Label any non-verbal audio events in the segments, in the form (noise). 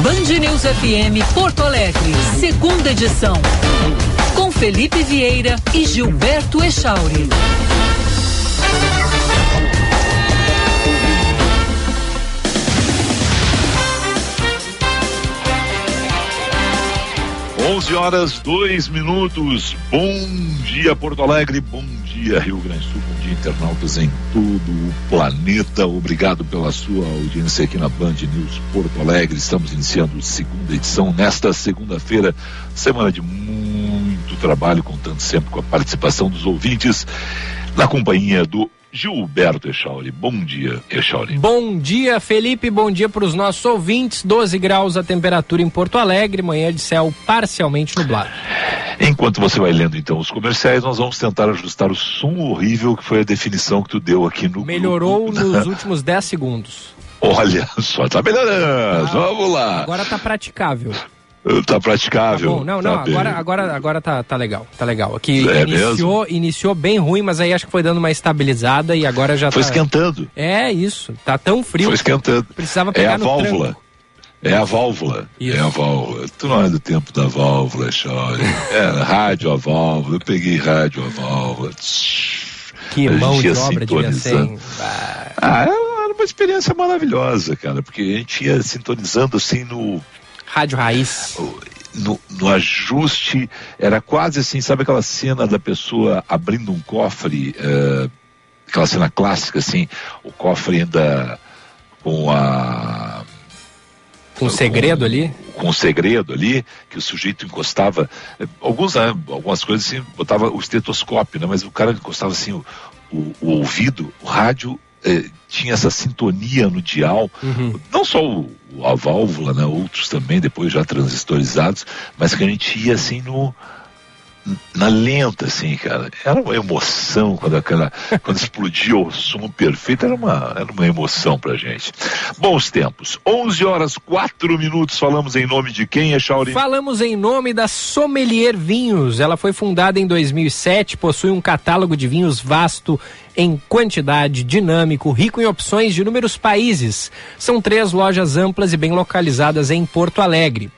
Band News FM Porto Alegre, segunda edição. Com Felipe Vieira e Gilberto Echauri. 11 horas, 2 minutos. Bom dia, Porto Alegre. Bom dia, Rio Grande do Sul. Bom dia, internautas em todo o planeta. Obrigado pela sua audiência aqui na Band News Porto Alegre. Estamos iniciando a segunda edição nesta segunda-feira, semana de muito trabalho, contando sempre com a participação dos ouvintes, na companhia do Gilberto Echauri. Bom dia, Echauri. Bom dia, Felipe. Bom dia para os nossos ouvintes. 12 graus a temperatura em Porto Alegre, manhã de céu parcialmente nublado. Enquanto você vai lendo então os comerciais, nós vamos tentar ajustar o som horrível que foi a definição que tu deu aqui no Melhorou grupo. (laughs) nos últimos 10 segundos. Olha só, tá melhorando. Ah, vamos lá. Agora tá praticável. Tá praticável. Tá bom, não, não, tá agora, agora, agora tá, tá legal, tá legal. Aqui é iniciou, mesmo? iniciou bem ruim, mas aí acho que foi dando uma estabilizada e agora já foi tá. Foi esquentando. É isso, tá tão frio. Foi esquentando. Precisava pegar é a válvula. Tranco. É a válvula. Isso. É a válvula. Tu não é do tempo da válvula, chore. É, rádio a válvula. Eu peguei rádio a válvula. Que a mão de obra devia ser. Ah, era uma experiência maravilhosa, cara, porque a gente ia sintonizando assim no Rádio Raiz. No, no, ajuste, era quase assim, sabe aquela cena da pessoa abrindo um cofre, uh, aquela cena clássica assim, o cofre ainda com a. Com um segredo ali? Com um segredo ali, que o sujeito encostava. Eh, alguns, né, algumas coisas assim, botava o estetoscópio, né, mas o cara encostava assim o, o, o ouvido, o rádio eh, tinha essa sintonia no dial, uhum. não só o, a válvula, né, outros também, depois já transistorizados, mas que a gente ia assim no, na lenta, assim, cara. Era uma emoção quando aquela, quando explodia o som perfeito, era uma, era uma emoção pra gente. Bons tempos. 11 horas 4 minutos. Falamos em nome de quem, é Shauri? Falamos em nome da Sommelier Vinhos. Ela foi fundada em 2007, possui um catálogo de vinhos vasto em quantidade, dinâmico, rico em opções de inúmeros países. São três lojas amplas e bem localizadas em Porto Alegre.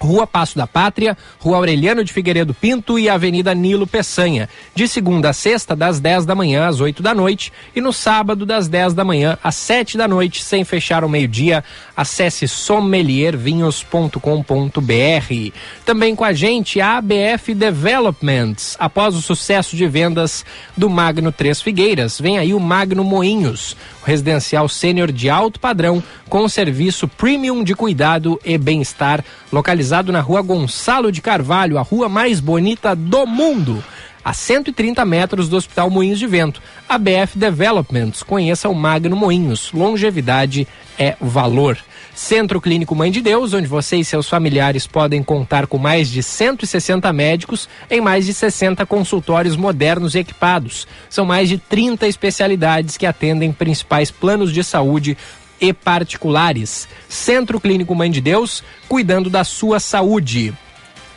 Rua Passo da Pátria, Rua Aureliano de Figueiredo Pinto e Avenida Nilo Peçanha, de segunda a sexta, das 10 da manhã às 8 da noite e no sábado, das 10 da manhã às 7 da noite, sem fechar o meio-dia. Acesse sommeliervinhos.com.br. Também com a gente a ABF Developments. Após o sucesso de vendas do Magno Três Figueiras, vem aí o Magno Moinhos, residencial sênior de alto padrão com serviço premium de cuidado e bem-estar localizado na rua Gonçalo de Carvalho, a rua mais bonita do mundo, a 130 metros do Hospital Moinhos de Vento. A BF Developments, conheça o Magno Moinhos, longevidade é valor. Centro Clínico Mãe de Deus, onde você e seus familiares podem contar com mais de 160 médicos em mais de 60 consultórios modernos e equipados. São mais de 30 especialidades que atendem principais planos de saúde e particulares. Centro Clínico Mãe de Deus, cuidando da sua saúde.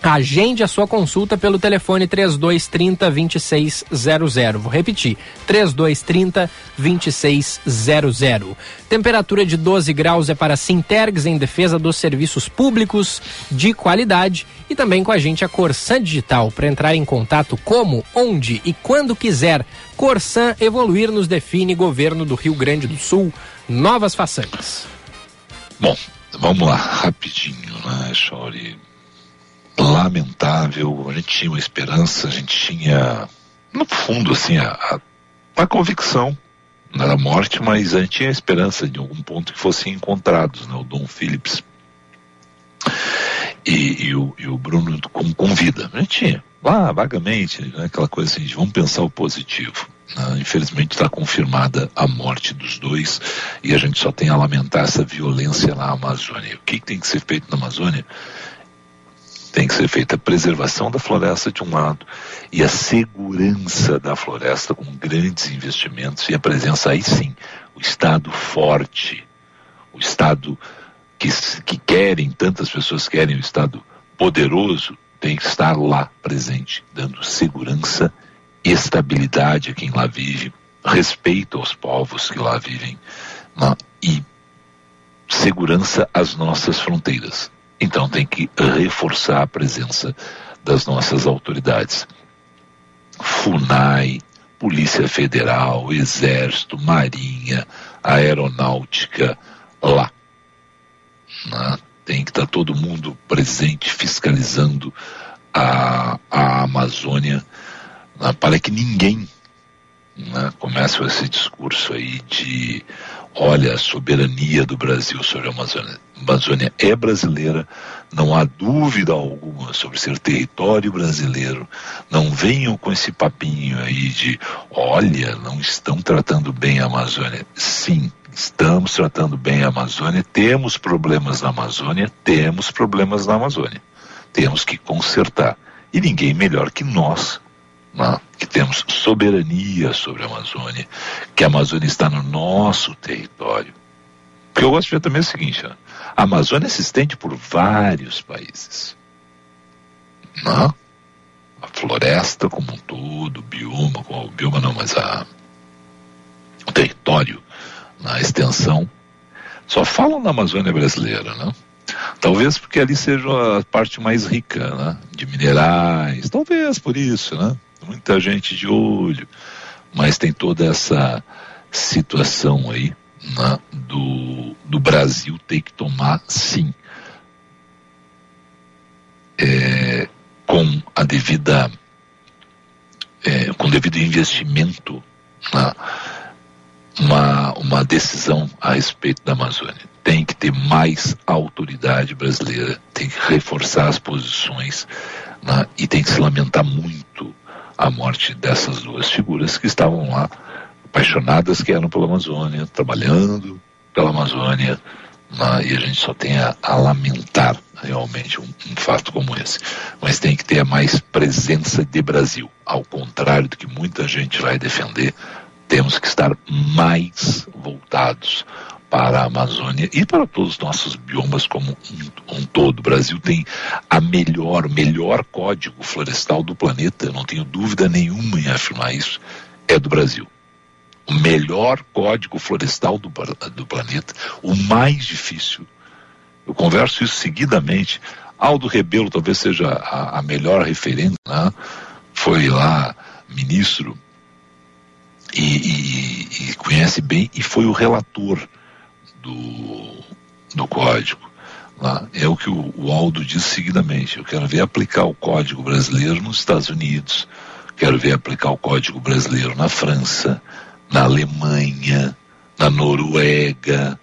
Agende a sua consulta pelo telefone 3230 2600. Vou repetir: 3230 2600. Temperatura de 12 graus é para Sintergs em defesa dos serviços públicos de qualidade e também com a gente a Corsan Digital para entrar em contato como, onde e quando quiser. Corsan Evoluir nos define governo do Rio Grande do Sul. Novas façanhas. Bom, vamos lá, rapidinho, né, Chore? Lamentável. A gente tinha uma esperança, a gente tinha, no fundo, assim, a, a, a convicção da morte, mas a gente tinha a esperança de algum ponto que fossem encontrados, né? O Dom Phillips e, e, o, e o Bruno com, com vida. A gente tinha, lá, vagamente, né? aquela coisa assim, de vamos pensar o positivo. Né? Infelizmente está confirmada a morte dos dois e a gente só tem a lamentar essa violência na Amazônia. O que, que tem que ser feito na Amazônia? Tem que ser feita a preservação da floresta de um lado e a segurança da floresta com grandes investimentos e a presença aí sim, o Estado forte, o Estado que, que querem, tantas pessoas querem o Estado poderoso, tem que estar lá presente, dando segurança, estabilidade a quem lá vive, respeito aos povos que lá vivem e segurança às nossas fronteiras. Então tem que reforçar a presença das nossas autoridades. FUNAI, Polícia Federal, Exército, Marinha, Aeronáutica, lá. Né? Tem que estar tá todo mundo presente, fiscalizando a, a Amazônia, né? para que ninguém né, comece esse discurso aí de olha a soberania do Brasil sobre a Amazônia. A Amazônia é brasileira, não há dúvida alguma sobre ser território brasileiro. Não venham com esse papinho aí de olha, não estão tratando bem a Amazônia. Sim, estamos tratando bem a Amazônia, temos problemas na Amazônia, temos problemas na Amazônia. Temos que consertar. E ninguém melhor que nós que temos soberania sobre a Amazônia, que a Amazônia está no nosso território. Porque eu gosto de ver também o seguinte: né, a Amazônia se estende por vários países. Né? A floresta como um todo, o bioma, o bioma não, mas a, o território, na extensão, só falam da Amazônia brasileira, né? Talvez porque ali seja a parte mais rica, né? De minerais, talvez por isso, né? Muita gente de olho, mas tem toda essa situação aí né, do, do Brasil ter que tomar, sim, é, com a devida, é, com devido investimento, né, uma, uma decisão a respeito da Amazônia. Tem que ter mais autoridade brasileira, tem que reforçar as posições né, e tem que se lamentar muito a morte dessas duas figuras que estavam lá, apaixonadas que eram pela Amazônia, trabalhando pela Amazônia, né, e a gente só tem a, a lamentar realmente um, um, fato como esse. Mas tem que ter mais presença de Brasil. Ao contrário do que muita gente vai defender, temos que estar mais voltados para a Amazônia e para todos os nossos biomas como um, um, todo. O Brasil tem a melhor, melhor código florestal do planeta, eu não tenho dúvida nenhuma em afirmar isso, é do Brasil. O melhor código florestal do, do planeta, o mais difícil. Eu converso isso seguidamente. Aldo Rebelo talvez seja a, a melhor referência, né? foi lá ministro e, e, e conhece bem e foi o relator do, do código. Lá. É o que o, o Aldo diz seguidamente. Eu quero ver aplicar o código brasileiro nos Estados Unidos, quero ver aplicar o código brasileiro na França, na Alemanha, na Noruega.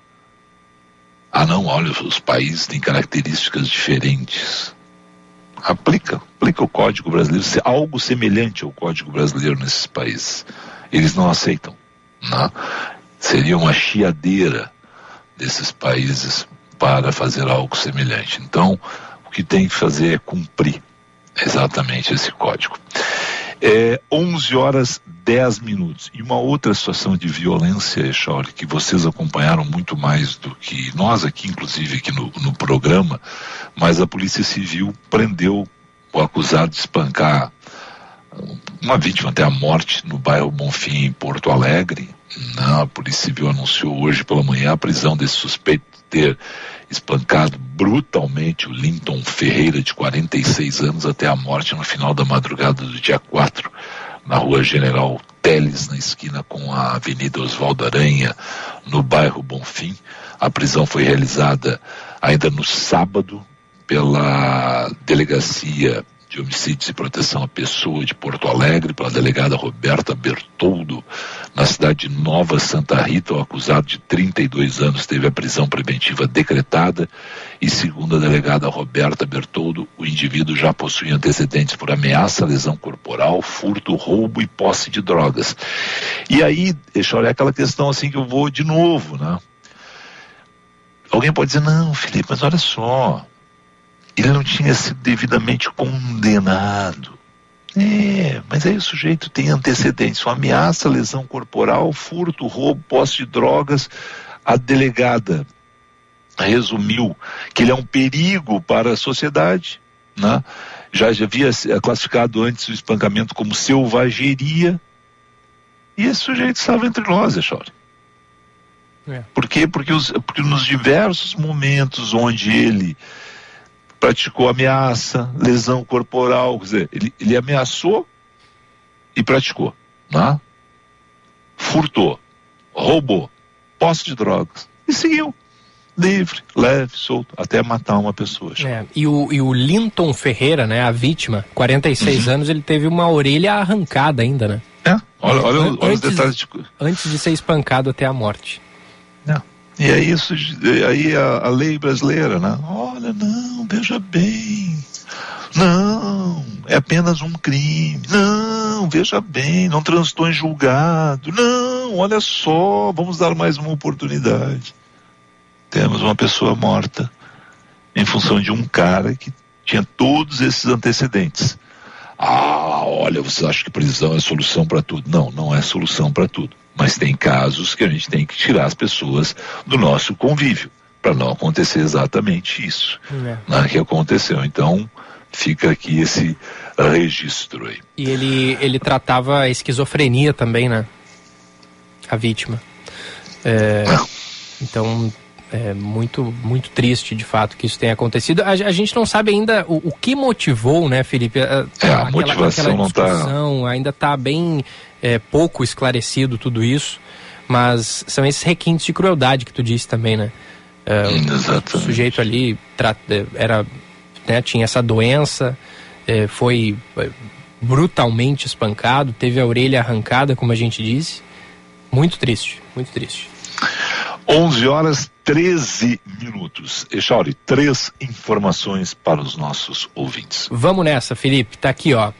Ah, não, olha, os países têm características diferentes. Aplica, aplica o código brasileiro, algo semelhante ao código brasileiro nesses países. Eles não aceitam. Não? Né? Seria uma chiadeira desses países para fazer algo semelhante. Então, o que tem que fazer é cumprir exatamente esse código. É 11 horas 10 minutos. E uma outra situação de violência, Echauri, que vocês acompanharam muito mais do que nós aqui, inclusive aqui no, no programa, mas a Polícia Civil prendeu o acusado de espancar uma vítima até a morte no bairro Bonfim, em Porto Alegre. Não, a Polícia Civil anunciou hoje pela manhã a prisão desse suspeito de ter espancado brutalmente o Linton Ferreira, de 46 anos, até a morte no final da madrugada do dia 4, na rua General Teles, na esquina com a Avenida Oswaldo Aranha, no bairro Bonfim. A prisão foi realizada ainda no sábado pela delegacia de Homicídios e Proteção à Pessoa de Porto Alegre, pela delegada Roberta Bertoldo, na cidade de Nova Santa Rita, o acusado de 32 anos teve a prisão preventiva decretada e, segundo a delegada Roberta Bertoldo, o indivíduo já possui antecedentes por ameaça, lesão corporal, furto, roubo e posse de drogas. E aí, deixa eu olhar aquela questão assim que eu vou de novo, né? Alguém pode dizer, não, Felipe, mas olha só, ele não tinha sido devidamente condenado. É, mas aí o sujeito tem antecedentes, uma ameaça, lesão corporal, furto, roubo, posse de drogas. A delegada resumiu que ele é um perigo para a sociedade, né? já, já havia classificado antes o espancamento como selvageria, e esse sujeito estava entre nós, Echore. É. Por quê? Porque, os, porque nos diversos momentos onde ele praticou ameaça, lesão corporal, quer dizer, ele, ele ameaçou e praticou, né? furtou, roubou, posse de drogas e seguiu livre, leve, solto, até matar uma pessoa. É, e, o, e o Linton Ferreira, né, a vítima, 46 uhum. anos, ele teve uma orelha arrancada ainda, né? É, olha, olha, olha antes, os detalhes. De... Antes de ser espancado até a morte. É. E é isso, aí a, a lei brasileira, né? Olha, não, veja bem. Não, é apenas um crime. Não, veja bem, não transitou em julgado. Não, olha só, vamos dar mais uma oportunidade temos uma pessoa morta em função de um cara que tinha todos esses antecedentes. Ah, olha, você acha que prisão é solução para tudo? Não, não é solução para tudo. Mas tem casos que a gente tem que tirar as pessoas do nosso convívio para não acontecer exatamente isso é. né, que aconteceu. Então fica aqui esse registro aí. E ele ele tratava a esquizofrenia também, né? A vítima. É, (laughs) então é muito, muito triste, de fato, que isso tenha acontecido. A, a gente não sabe ainda o, o, que motivou, né, Felipe? A, é, a aquela, motivação aquela não tá... ainda está bem é, pouco esclarecido tudo isso, mas são esses requintes de crueldade que tu disse também, né? É, o, sujeito ali é, era, né, tinha essa doença, é, foi brutalmente espancado, teve a orelha arrancada, como a gente disse. Muito triste, muito triste. 11 horas 13 minutos. Echauri, três informações para os nossos ouvintes. Vamos nessa, Felipe. Tá aqui, ó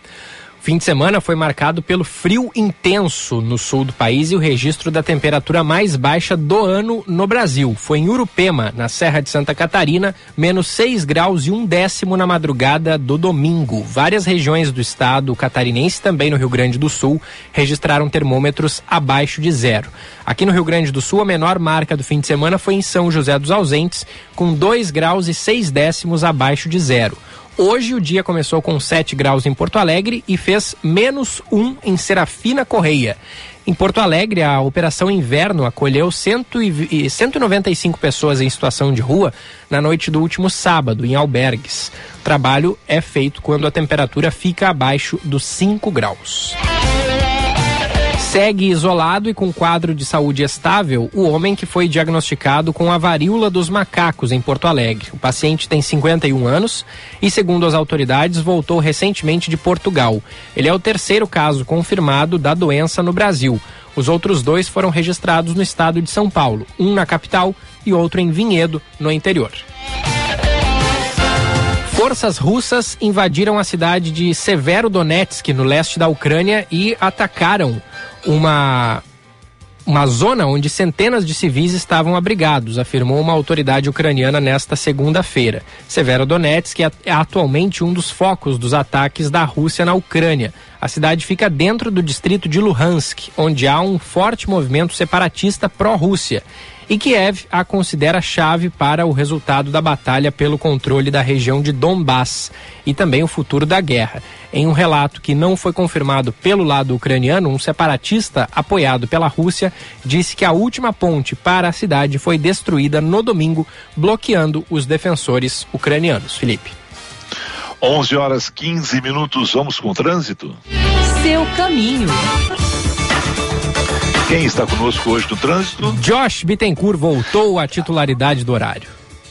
fim de semana foi marcado pelo frio intenso no sul do país e o registro da temperatura mais baixa do ano no Brasil. Foi em Urupema, na Serra de Santa Catarina, menos 6 graus e um décimo na madrugada do domingo. Várias regiões do estado catarinense, também no Rio Grande do Sul, registraram termômetros abaixo de zero. Aqui no Rio Grande do Sul, a menor marca do fim de semana foi em São José dos Ausentes, com 2 graus e 6 décimos abaixo de zero. Hoje o dia começou com 7 graus em Porto Alegre e fez menos 1 em Serafina Correia. Em Porto Alegre, a Operação Inverno acolheu 195 pessoas em situação de rua na noite do último sábado, em albergues. O trabalho é feito quando a temperatura fica abaixo dos 5 graus. Segue isolado e com quadro de saúde estável o homem que foi diagnosticado com a varíola dos macacos em Porto Alegre. O paciente tem 51 anos e, segundo as autoridades, voltou recentemente de Portugal. Ele é o terceiro caso confirmado da doença no Brasil. Os outros dois foram registrados no estado de São Paulo, um na capital e outro em Vinhedo, no interior. Forças russas invadiram a cidade de Severodonetsk, no leste da Ucrânia, e atacaram uma uma zona onde centenas de civis estavam abrigados, afirmou uma autoridade ucraniana nesta segunda-feira. Severodonetsk é, é atualmente um dos focos dos ataques da Rússia na Ucrânia. A cidade fica dentro do distrito de Luhansk, onde há um forte movimento separatista pró-Rússia e Kiev a considera chave para o resultado da batalha pelo controle da região de Donbass e também o futuro da guerra. Em um relato que não foi confirmado pelo lado ucraniano, um separatista apoiado pela Rússia disse que a última ponte para a cidade foi destruída no domingo, bloqueando os defensores ucranianos. Felipe. 11 horas 15 minutos, vamos com o trânsito? Seu caminho. Quem está conosco hoje no trânsito? Josh Bittencourt voltou à titularidade do horário.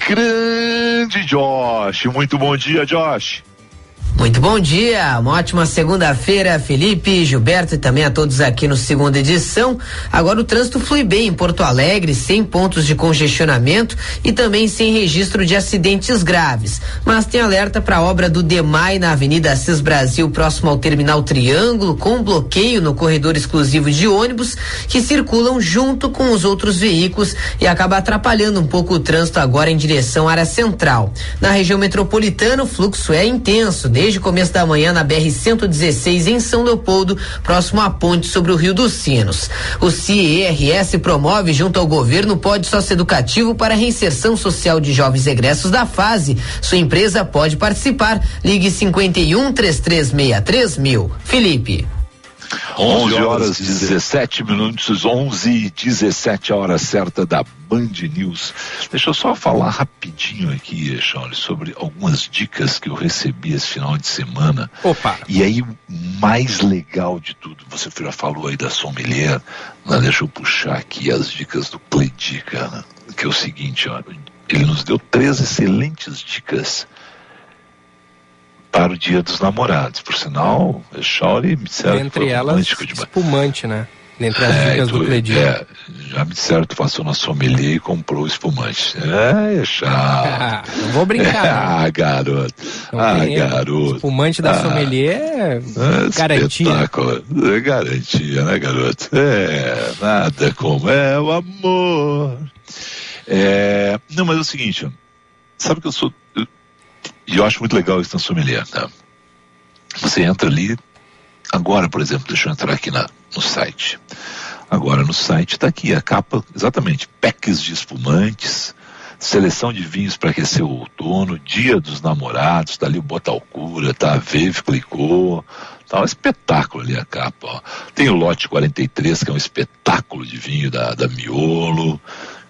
Grande Josh, muito bom dia, Josh. Muito bom dia, uma ótima segunda-feira, Felipe, Gilberto e também a todos aqui no segunda edição. Agora o trânsito flui bem em Porto Alegre, sem pontos de congestionamento e também sem registro de acidentes graves. Mas tem alerta para a obra do DEMAI na Avenida Assis Brasil, próximo ao Terminal Triângulo, com bloqueio no corredor exclusivo de ônibus que circulam junto com os outros veículos e acaba atrapalhando um pouco o trânsito agora em direção à área central. Na região metropolitana, o fluxo é intenso, desde desde o começo da manhã na BR-116 em São Leopoldo, próximo à ponte sobre o Rio dos Sinos. O CIRS promove, junto ao governo, pode socioeducativo para a reinserção social de jovens egressos da fase. Sua empresa pode participar. Ligue 51 3363 mil. Felipe. 11 horas 17 minutos, 11 e 17 horas certa da Band News. Deixa eu só falar rapidinho aqui, Charles, sobre algumas dicas que eu recebi esse final de semana. Opa! E aí, mais legal de tudo, você já falou aí da sommelier, né? deixa eu puxar aqui as dicas do Cledica, né? que é o seguinte, ó, ele nos deu três excelentes dicas para o Dia dos Namorados. Por sinal, Shauri me disseram Entre elas, espumante, né? Dentre as é, dicas do Cledir. É, já me disseram que passou na sommelier e comprou espumante. É, é chato. (laughs) não vou brincar. (laughs) ah, garoto. Não ah, garoto. Espumante da ah, sommelier é, é garantia. É garantia, né, garoto? É, nada como é o amor. É, não, mas é o seguinte, sabe que eu sou e eu acho muito legal isso na sommelier, tá? Você entra ali, agora, por exemplo, deixa eu entrar aqui na, no site. Agora no site está aqui a capa, exatamente, packs de espumantes, seleção de vinhos para aquecer o outono, dia dos namorados, está ali o Botalcura, tá a Veve Clicô, tá um espetáculo ali a capa, ó. Tem o lote 43, que é um espetáculo de vinho da, da Miolo,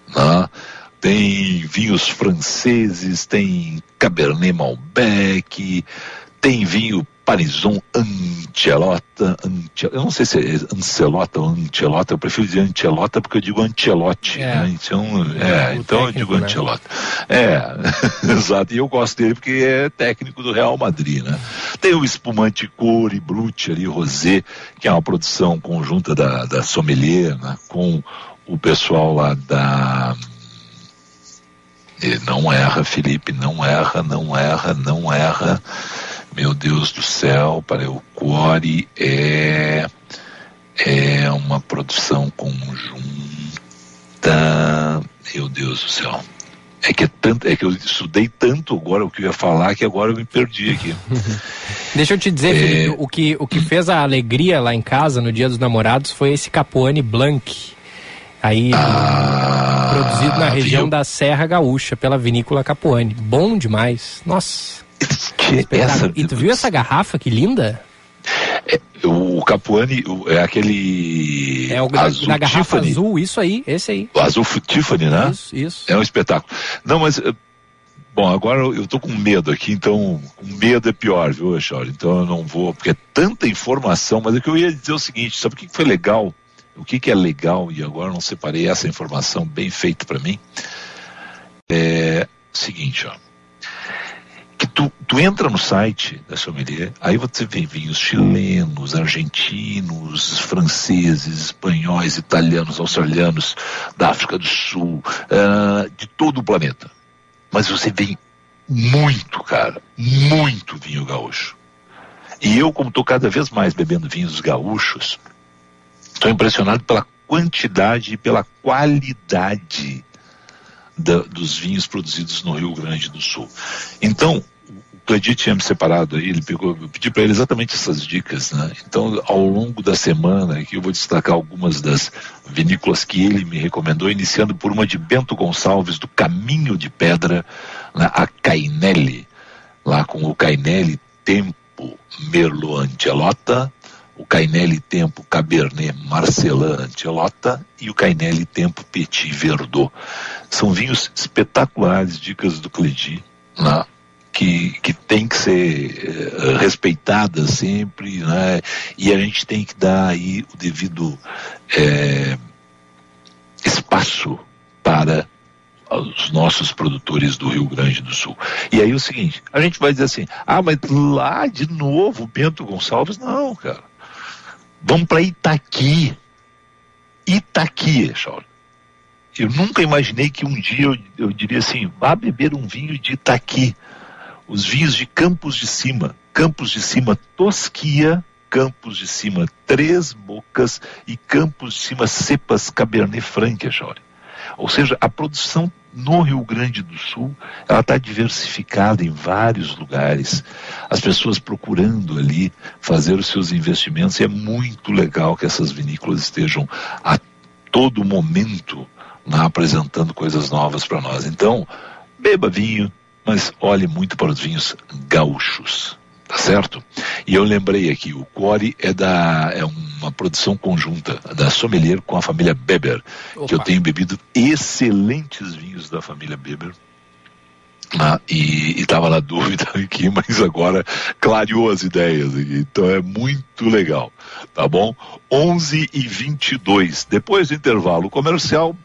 né? Tem vinhos franceses, tem Cabernet Malbec, tem vinho Parison Ancelota, Ancelota, eu não sei se é Ancelota ou Ancelota, eu prefiro dizer Ancelota porque eu digo Ancelotti, é. né? Então, é, é então técnico, eu digo né? Ancelota. É, (laughs) exato, e eu gosto dele porque é técnico do Real Madrid, né? Tem o espumante Core Brut ali, Rosé, que é uma produção conjunta da, da Sommelier, né? Com o pessoal lá da e não erra, Felipe, não erra, não erra, não erra. Meu Deus do céu, para o Core é é uma produção conjunta. Meu Deus do céu. É que é tanto, é que eu estudei tanto agora o que eu ia falar que agora eu me perdi aqui. (laughs) Deixa eu te dizer, é... Felipe, o que, o que fez a alegria lá em casa no Dia dos Namorados foi esse Capuane Blanc. Aí, ah, produzido na região viu? da Serra Gaúcha, pela vinícola Capuane. Bom demais. Nossa. Essa... E tu viu essa garrafa que linda? É, o Capuane é aquele. É o azul na garrafa Tiffany. azul, isso aí, esse aí. O azul Tiffany, né? Isso, isso. É um espetáculo. Não, mas. Eh, bom, agora eu tô com medo aqui, então. Medo é pior, viu, Charles? Então eu não vou, porque é tanta informação, mas o que eu ia dizer é o seguinte: sabe o que foi legal? O que, que é legal, e agora não separei essa informação bem feita para mim, é o seguinte, ó. Que tu, tu entra no site da sommelier, aí você vê vinhos chilenos, argentinos, franceses, espanhóis, italianos, australianos, da África do Sul, uh, de todo o planeta. Mas você vê muito, cara, muito vinho gaúcho. E eu, como estou cada vez mais bebendo vinhos gaúchos, Estou impressionado pela quantidade e pela qualidade da, dos vinhos produzidos no Rio Grande do Sul. Então, o Cledir tinha me separado aí, ele pegou, eu pedi para ele exatamente essas dicas, né? Então, ao longo da semana, aqui eu vou destacar algumas das vinícolas que ele me recomendou, iniciando por uma de Bento Gonçalves, do Caminho de Pedra, né? a Cainelli, lá com o Cainelli Tempo Merlot Antelota, o Cainelli Tempo Cabernet Marcelin Antelota e o Cainelli Tempo Petit Verdot. São vinhos espetaculares, dicas do Cledi, né? que, que tem que ser respeitada sempre, né? e a gente tem que dar aí o devido é, espaço para os nossos produtores do Rio Grande do Sul. E aí o seguinte, a gente vai dizer assim, ah, mas lá de novo Bento Gonçalves, não, cara. Vamos para Itaqui. Itaqui, Shaul. Eu nunca imaginei que um dia eu, eu, diria assim, vá beber um vinho de Itaqui. Os vinhos de Campos de Cima. Campos de Cima Tosquia, Campos de Cima Três Bocas e Campos de Cima Cepas Cabernet Franc, Shaul. Ou seja, a produção no Rio Grande do Sul, ela está diversificada em vários lugares. As pessoas procurando ali fazer os seus investimentos. E é muito legal que essas vinícolas estejam a todo momento lá, apresentando coisas novas para nós. Então, beba vinho, mas olhe muito para os vinhos gaúchos. Tá certo? E eu lembrei aqui, o Core é da é uma produção conjunta da Sommelier com a família Beber, Opa. que eu tenho bebido excelentes vinhos da família Beber. Ah, e estava na (laughs) dúvida aqui, mas agora clareou as ideias. Então é muito legal, tá bom? 11 e 22 Depois do intervalo comercial,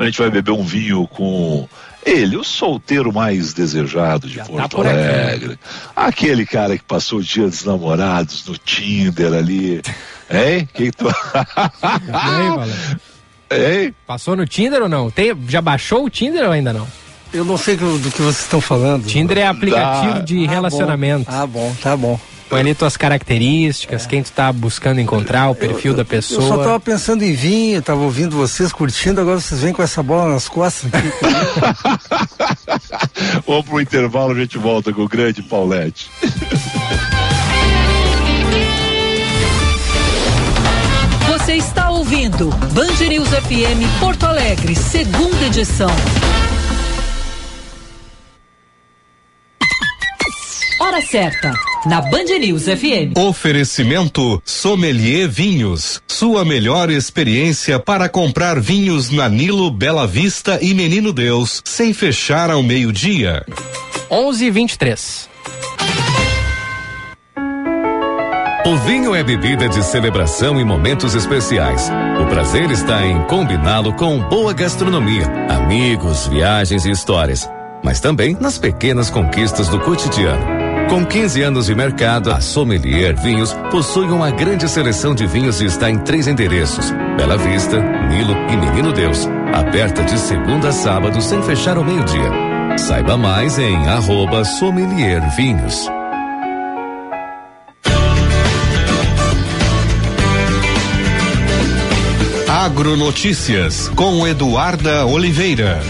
a gente vai beber um vinho com ele, o solteiro mais desejado de Já tá Porto tá Alegre. Aquele cara que passou o dia dos namorados no Tinder ali. Hein? Que tu... (laughs) Hein? Passou no Tinder ou não? Tem, já baixou o Tinder ou ainda não? Eu não sei do que vocês estão falando. Tinder é aplicativo ah, de relacionamento. Ah, bom, tá bom. Põe ali tuas características, é. quem tu tá buscando encontrar, o perfil eu, da pessoa. Eu só tava pensando em vir, tava ouvindo vocês curtindo, agora vocês vêm com essa bola nas costas. (laughs) Vamos pro intervalo, a gente volta com o grande Paulette. Você está ouvindo Band News FM Porto Alegre, segunda edição. Hora certa, na Band News FM. Oferecimento Sommelier Vinhos. Sua melhor experiência para comprar vinhos na Nilo, Bela Vista e Menino Deus, sem fechar ao meio-dia. 11:23. O vinho é bebida de celebração e momentos especiais. O prazer está em combiná-lo com boa gastronomia, amigos, viagens e histórias, mas também nas pequenas conquistas do cotidiano. Com 15 anos de mercado, a Sommelier Vinhos possui uma grande seleção de vinhos e está em três endereços: Bela Vista, Nilo e Menino Deus. Aberta de segunda a sábado sem fechar ao meio-dia. Saiba mais em arroba Sommelier Vinhos. Agronotícias com Eduarda Oliveira.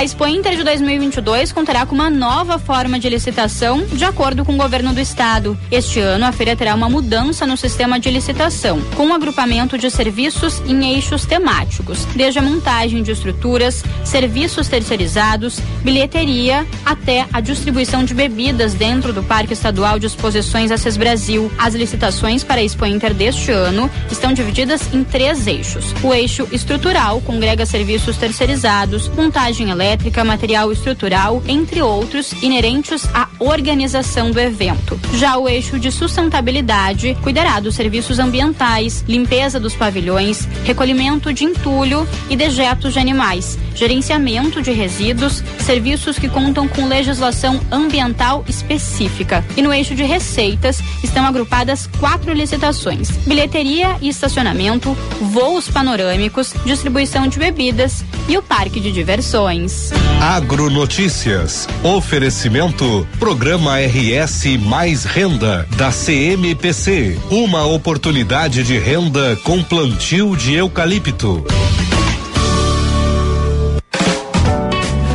A Expo Inter de 2022 contará com uma nova forma de licitação, de acordo com o governo do estado. Este ano, a feira terá uma mudança no sistema de licitação, com um agrupamento de serviços em eixos temáticos, desde a montagem de estruturas, serviços terceirizados, bilheteria, até a distribuição de bebidas dentro do Parque Estadual de Exposições Assis Brasil. As licitações para a Expo Inter deste ano estão divididas em três eixos. O eixo estrutural congrega serviços terceirizados, montagem elétrica, elétrica, material estrutural, entre outros, inerentes à organização do evento. Já o eixo de sustentabilidade cuidará dos serviços ambientais, limpeza dos pavilhões, recolhimento de entulho e dejetos de animais, gerenciamento de resíduos, serviços que contam com legislação ambiental específica. E no eixo de receitas estão agrupadas quatro licitações: bilheteria e estacionamento, voos panorâmicos, distribuição de bebidas e o parque de diversões. Agronotícias. Oferecimento. Programa RS Mais Renda da CMPC. Uma oportunidade de renda com plantio de eucalipto.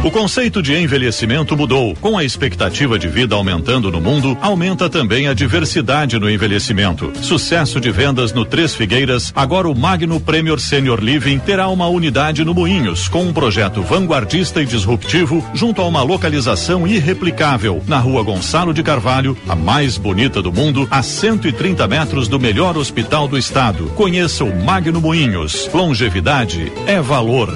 O conceito de envelhecimento mudou. Com a expectativa de vida aumentando no mundo, aumenta também a diversidade no envelhecimento. Sucesso de vendas no Três Figueiras, agora o Magno Premier Senior Living terá uma unidade no Moinhos, com um projeto vanguardista e disruptivo, junto a uma localização irreplicável, na rua Gonçalo de Carvalho, a mais bonita do mundo, a 130 metros do melhor hospital do estado. Conheça o Magno Moinhos. Longevidade é valor.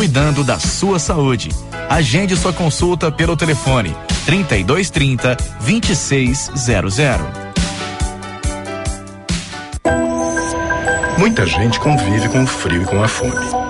cuidando da sua saúde. Agende sua consulta pelo telefone 3230 2600. Muita gente convive com o frio e com a fome.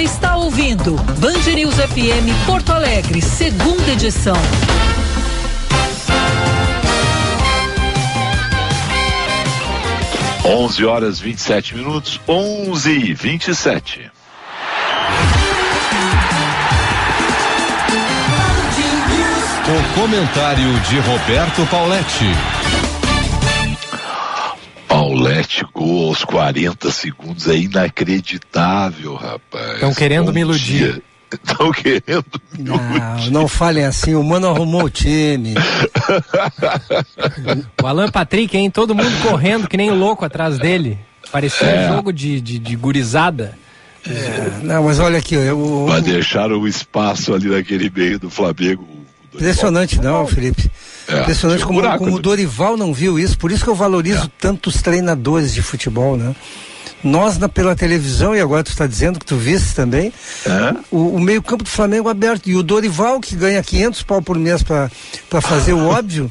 Você está ouvindo Band News FM Porto Alegre, segunda edição. Onze horas 27 minutos, onze e vinte e sete. O comentário de Roberto Pauletti. Paulette gol aos 40 segundos é inacreditável, rapaz. Estão querendo Bom me iludir. dia. (laughs) Estão querendo me Não, não falem assim, o mano arrumou o time. O Alan Patrick, hein? Todo mundo correndo que nem louco atrás dele. Parecia É. um jogo de, de, de gurizada. Não, mas olha aqui, eu, Mas deixaram o espaço ali naquele meio do Flamengo. Impressionante não, Felipe. É, Impressionante como, buraco como o. Dorival não viu isso, por isso que eu valorizo É. tanto os treinadores de futebol, né? Nós na, pela televisão, e agora tu está dizendo que tu viste também, É? o, o meio-campo do Flamengo aberto. E o Dorival, que ganha 500 pau por mês para fazer o óbvio,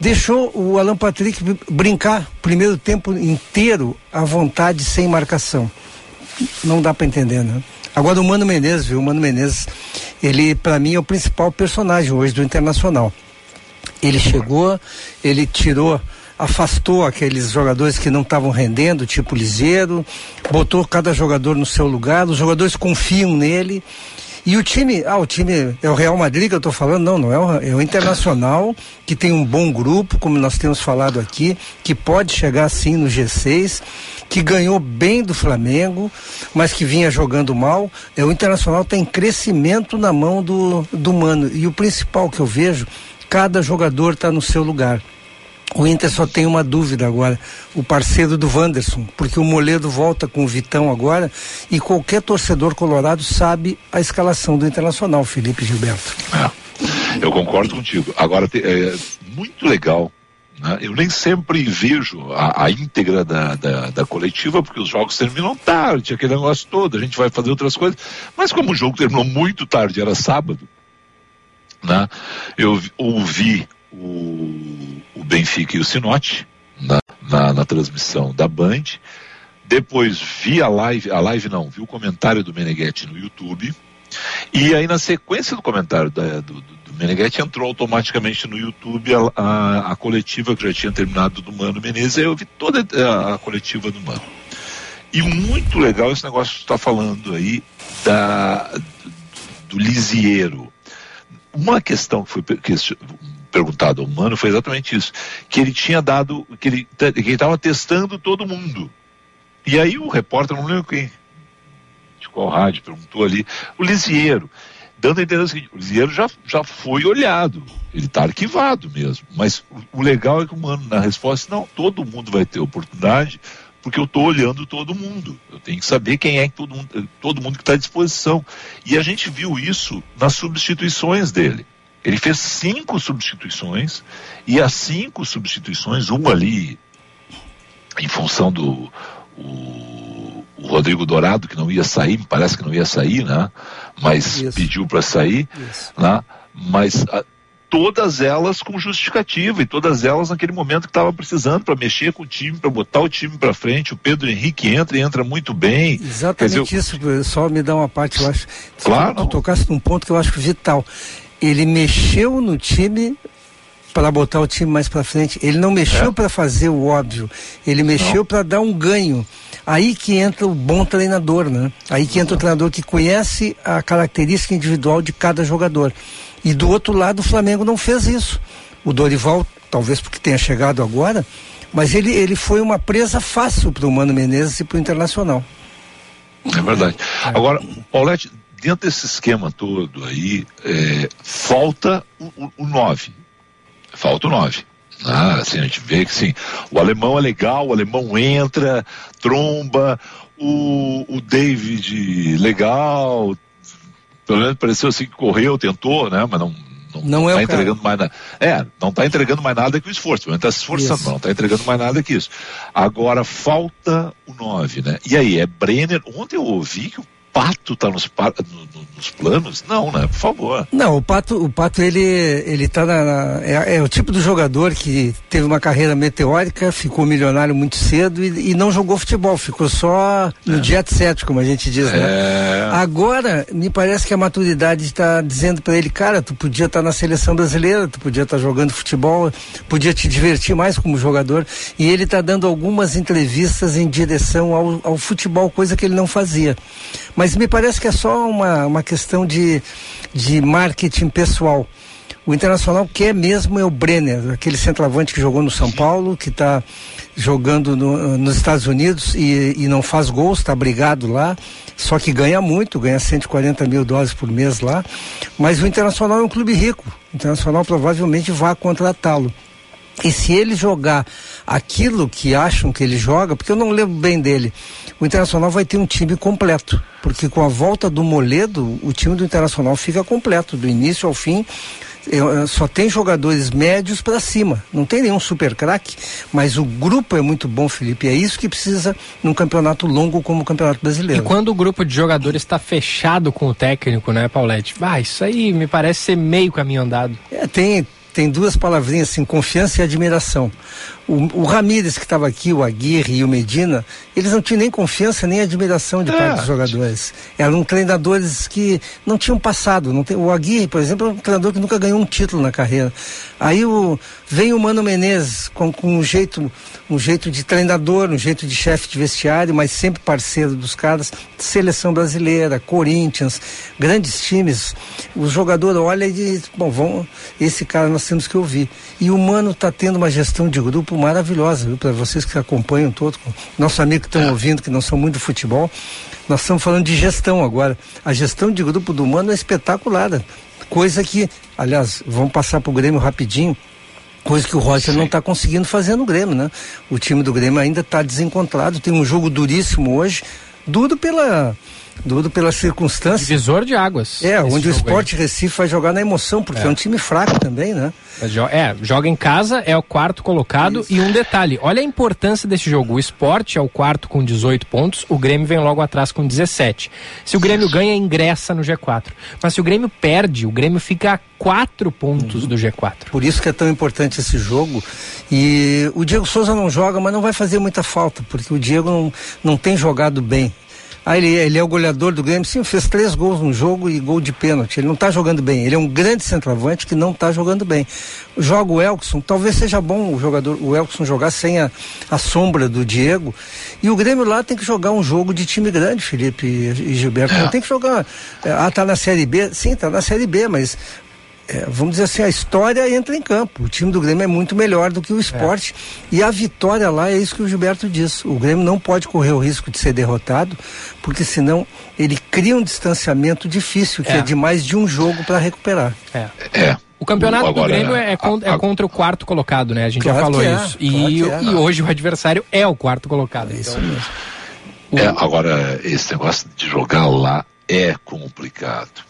deixou o Alan Patrick br- brincar primeiro tempo inteiro à vontade, sem marcação. Não dá para entender, né? Agora o Mano Menezes, viu? O Mano Menezes, ele para mim é o principal personagem hoje do Internacional. Ele chegou, ele tirou, afastou aqueles jogadores que não estavam rendendo, tipo Liseiro, botou cada jogador no seu lugar, os jogadores confiam nele. E o time, ah, o time é o Real Madrid que eu estou falando? Não, não é o, é o Internacional, que tem um bom grupo, como nós temos falado aqui, que pode chegar sim no G6, que ganhou bem do Flamengo, mas que vinha jogando mal. É, o Internacional tem crescimento na mão do, do Mano. E o principal que eu vejo, cada jogador está no seu lugar. O Inter só tem uma dúvida agora, o parceiro do Wanderson, porque o Moledo volta com o Vitão agora e qualquer torcedor colorado sabe a escalação do Internacional, Felipe Gilberto. É, eu concordo contigo. Agora, é muito legal. né? Eu nem sempre vejo a, a íntegra da, da, da coletiva, porque os jogos terminam tarde, aquele negócio todo, a gente vai fazer outras coisas. Mas como o jogo terminou muito tarde, era sábado, né? eu vi- ouvi o, o Benfica e o Sinote na, na, na transmissão da Band. Depois vi a live, a live não, vi o comentário do Meneghetti no YouTube. E aí, na sequência do comentário da- do, do, do Meneghetti, entrou automaticamente no YouTube a, a, a coletiva que já tinha terminado do Mano Menezes. Aí eu vi toda a, a coletiva do Mano. E muito legal esse negócio que está falando aí da, do, do Lisieiro. Uma questão que foi per- perguntada ao Mano foi exatamente isso: que ele tinha dado, que ele estava testando todo mundo. E aí o repórter, não lembro quem, de qual rádio, perguntou ali, o Lisieiro, dando a entender o seguinte, o Lisieiro já, já foi olhado, ele está arquivado mesmo, mas o, o legal é que o Mano, na resposta, não, todo mundo vai ter oportunidade, porque eu estou olhando todo mundo, eu tenho que saber quem é todo mundo, todo mundo que está à disposição. E a gente viu isso nas substituições dele. Ele fez cinco substituições, e as cinco substituições, uma ali em função do o, o Rodrigo Dourado, que não ia sair, me parece que não ia sair, né? Mas Isso. pediu para sair, Isso. né? Mas a, todas elas com justificativa e todas elas naquele momento que estava precisando para mexer com o time, para botar o time para frente. O Pedro Henrique entra e entra muito bem. Exatamente dizer, isso, só me dá uma parte, eu acho. Claro. Tu tocasse num ponto que eu acho vital. Ele mexeu no time para botar o time mais para frente. Ele não mexeu É. para fazer o óbvio. Ele mexeu para dar um ganho. Aí que entra o bom treinador, né? Aí que entra o treinador que conhece a característica individual de cada jogador. E do outro lado, o Flamengo não fez isso. O Dorival, talvez porque tenha chegado agora, mas ele, ele foi uma presa fácil para o Mano Menezes e para o Internacional. É verdade. Agora, Paulette, dentro desse esquema todo aí, é, falta o 9. Falta o 9. Ah, assim, a gente vê que sim, o alemão é legal, o alemão entra, tromba, o, o David legal, pelo menos pareceu assim que correu, tentou, né? Mas não, não, não, é tá entregando mais nada. É, não está entregando mais nada que o esforço. Não está se esforçando, isso. não está entregando mais nada que isso. Agora falta o 9, né? E aí, é Brenner. Ontem eu ouvi que o Pato está nos, no, nos planos? Não, né? Por favor. Não, o Pato, o Pato ele, ele tá na, na é, é, o tipo do jogador que teve uma carreira meteórica, ficou milionário muito cedo e, e não jogou futebol, ficou só no é. jet set, como a gente diz, né? É. Agora, me parece que a maturidade está dizendo para ele, cara, tu podia estar tá na seleção brasileira, tu podia estar tá jogando futebol, podia te divertir mais como jogador. E ele está dando algumas entrevistas em direção ao, ao futebol, coisa que ele não fazia. Mas me parece que é só uma, uma questão de, de marketing pessoal. O Internacional quer mesmo é o Brenner, aquele centroavante que jogou no São Paulo, que está jogando no, nos Estados Unidos e, e não faz gols, está brigado lá, só que ganha muito, ganha 140 mil dólares por mês lá. Mas o Internacional é um clube rico. O Internacional provavelmente vai contratá-lo. E se ele jogar aquilo que acham que ele joga, porque eu não lembro bem dele, o Internacional vai ter um time completo. Porque com a volta do Moledo, o time do Internacional fica completo, do início ao fim. Eu, só tem jogadores médios para cima. Não tem nenhum super craque, mas o grupo é muito bom, Felipe. É isso que precisa num campeonato longo como o Campeonato Brasileiro. E quando o grupo de jogadores está fechado com o técnico, né, Paulette? Ah, isso aí me parece ser meio caminho andado. É, tem, tem duas palavrinhas assim, confiança e admiração. O, o Ramírez que estava aqui, o Aguirre e o Medina, eles não tinham nem confiança nem admiração de é. parte dos jogadores. Eram treinadores que não tinham passado. Não tem, o Aguirre, por exemplo, é um treinador que nunca ganhou um título na carreira. Aí o, vem o Mano Menezes com, com um jeito um jeito de treinador, um jeito de chefe de vestiário, mas sempre parceiro dos caras. Seleção brasileira, Corinthians, grandes times. O jogador olha e diz, bom, vamos, esse cara nós temos que ouvir. E o Mano está tendo uma gestão de grupo maravilhosa, para vocês que acompanham todo, nosso amigo que estão é. ouvindo, que não são muito futebol, nós estamos falando de gestão agora. A gestão de grupo do Mano é espetacular. Coisa que, aliás, vamos passar para o Grêmio rapidinho. Coisa que o Roger Sim. não está conseguindo fazer no Grêmio, né? O time do Grêmio ainda está desencontrado, tem um jogo duríssimo hoje, duro pela Duro pelas circunstâncias. Divisor de águas. É, onde o Esporte Recife vai jogar na emoção, porque é. é um time fraco também, né? É, joga em casa, é o quarto colocado Isso. e um detalhe, olha a importância desse jogo. O Esporte é o quarto com 18 pontos, o Grêmio vem logo atrás com 17. Se o Grêmio ganha, ingressa no G4. Mas se o Grêmio perde, o Grêmio fica a quatro pontos uhum. do G4. Por isso que é tão importante esse jogo. E o Diego Souza não joga, mas não vai fazer muita falta, porque o Diego não, não tem jogado bem. Ah, ele, ele é o goleador do Grêmio. Sim, fez três gols no jogo e gol de pênalti. Ele não está jogando bem. Ele é um grande centroavante que não está jogando bem. Joga o Elkson. Talvez seja bom o jogador, o Elkson jogar sem a, a sombra do Diego. E o Grêmio lá tem que jogar um jogo de time grande, Felipe e Gilberto. Não tem que jogar. É, ah, tá na Série B. Sim, tá na Série B, mas é, vamos dizer assim, a história entra em campo. O time do Grêmio é muito melhor do que o esporte. É. E a vitória lá é isso que o Gilberto diz. O Grêmio não pode correr o risco de ser derrotado, porque senão ele cria um distanciamento difícil, que é, é de mais de um jogo para recuperar. É. é. O campeonato Agora, do Grêmio é, é, contra, é, contra o quarto colocado, né? A gente claro já falou isso. E, claro e, hoje o adversário é o quarto colocado. Então... Isso mesmo. É, agora, esse negócio de jogar lá é complicado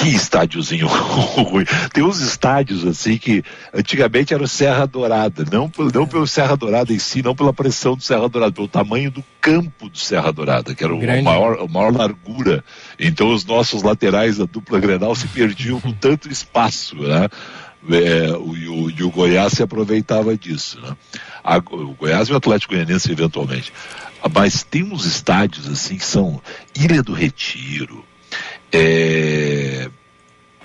que estádiozinho (laughs) ruim. Tem uns estádios assim que antigamente era o Serra Dourada, não, não pelo Serra Dourada em si, não pela pressão do Serra Dourada, pelo tamanho do campo do Serra Dourada, que era o maior, a maior largura. Então os nossos laterais da dupla Grenal se perdiam com tanto espaço, né? É, o, o, e o Goiás se aproveitava disso, né? A, o Goiás e o Atlético Goianiense eventualmente. Mas tem uns estádios assim que são Ilha do Retiro, é,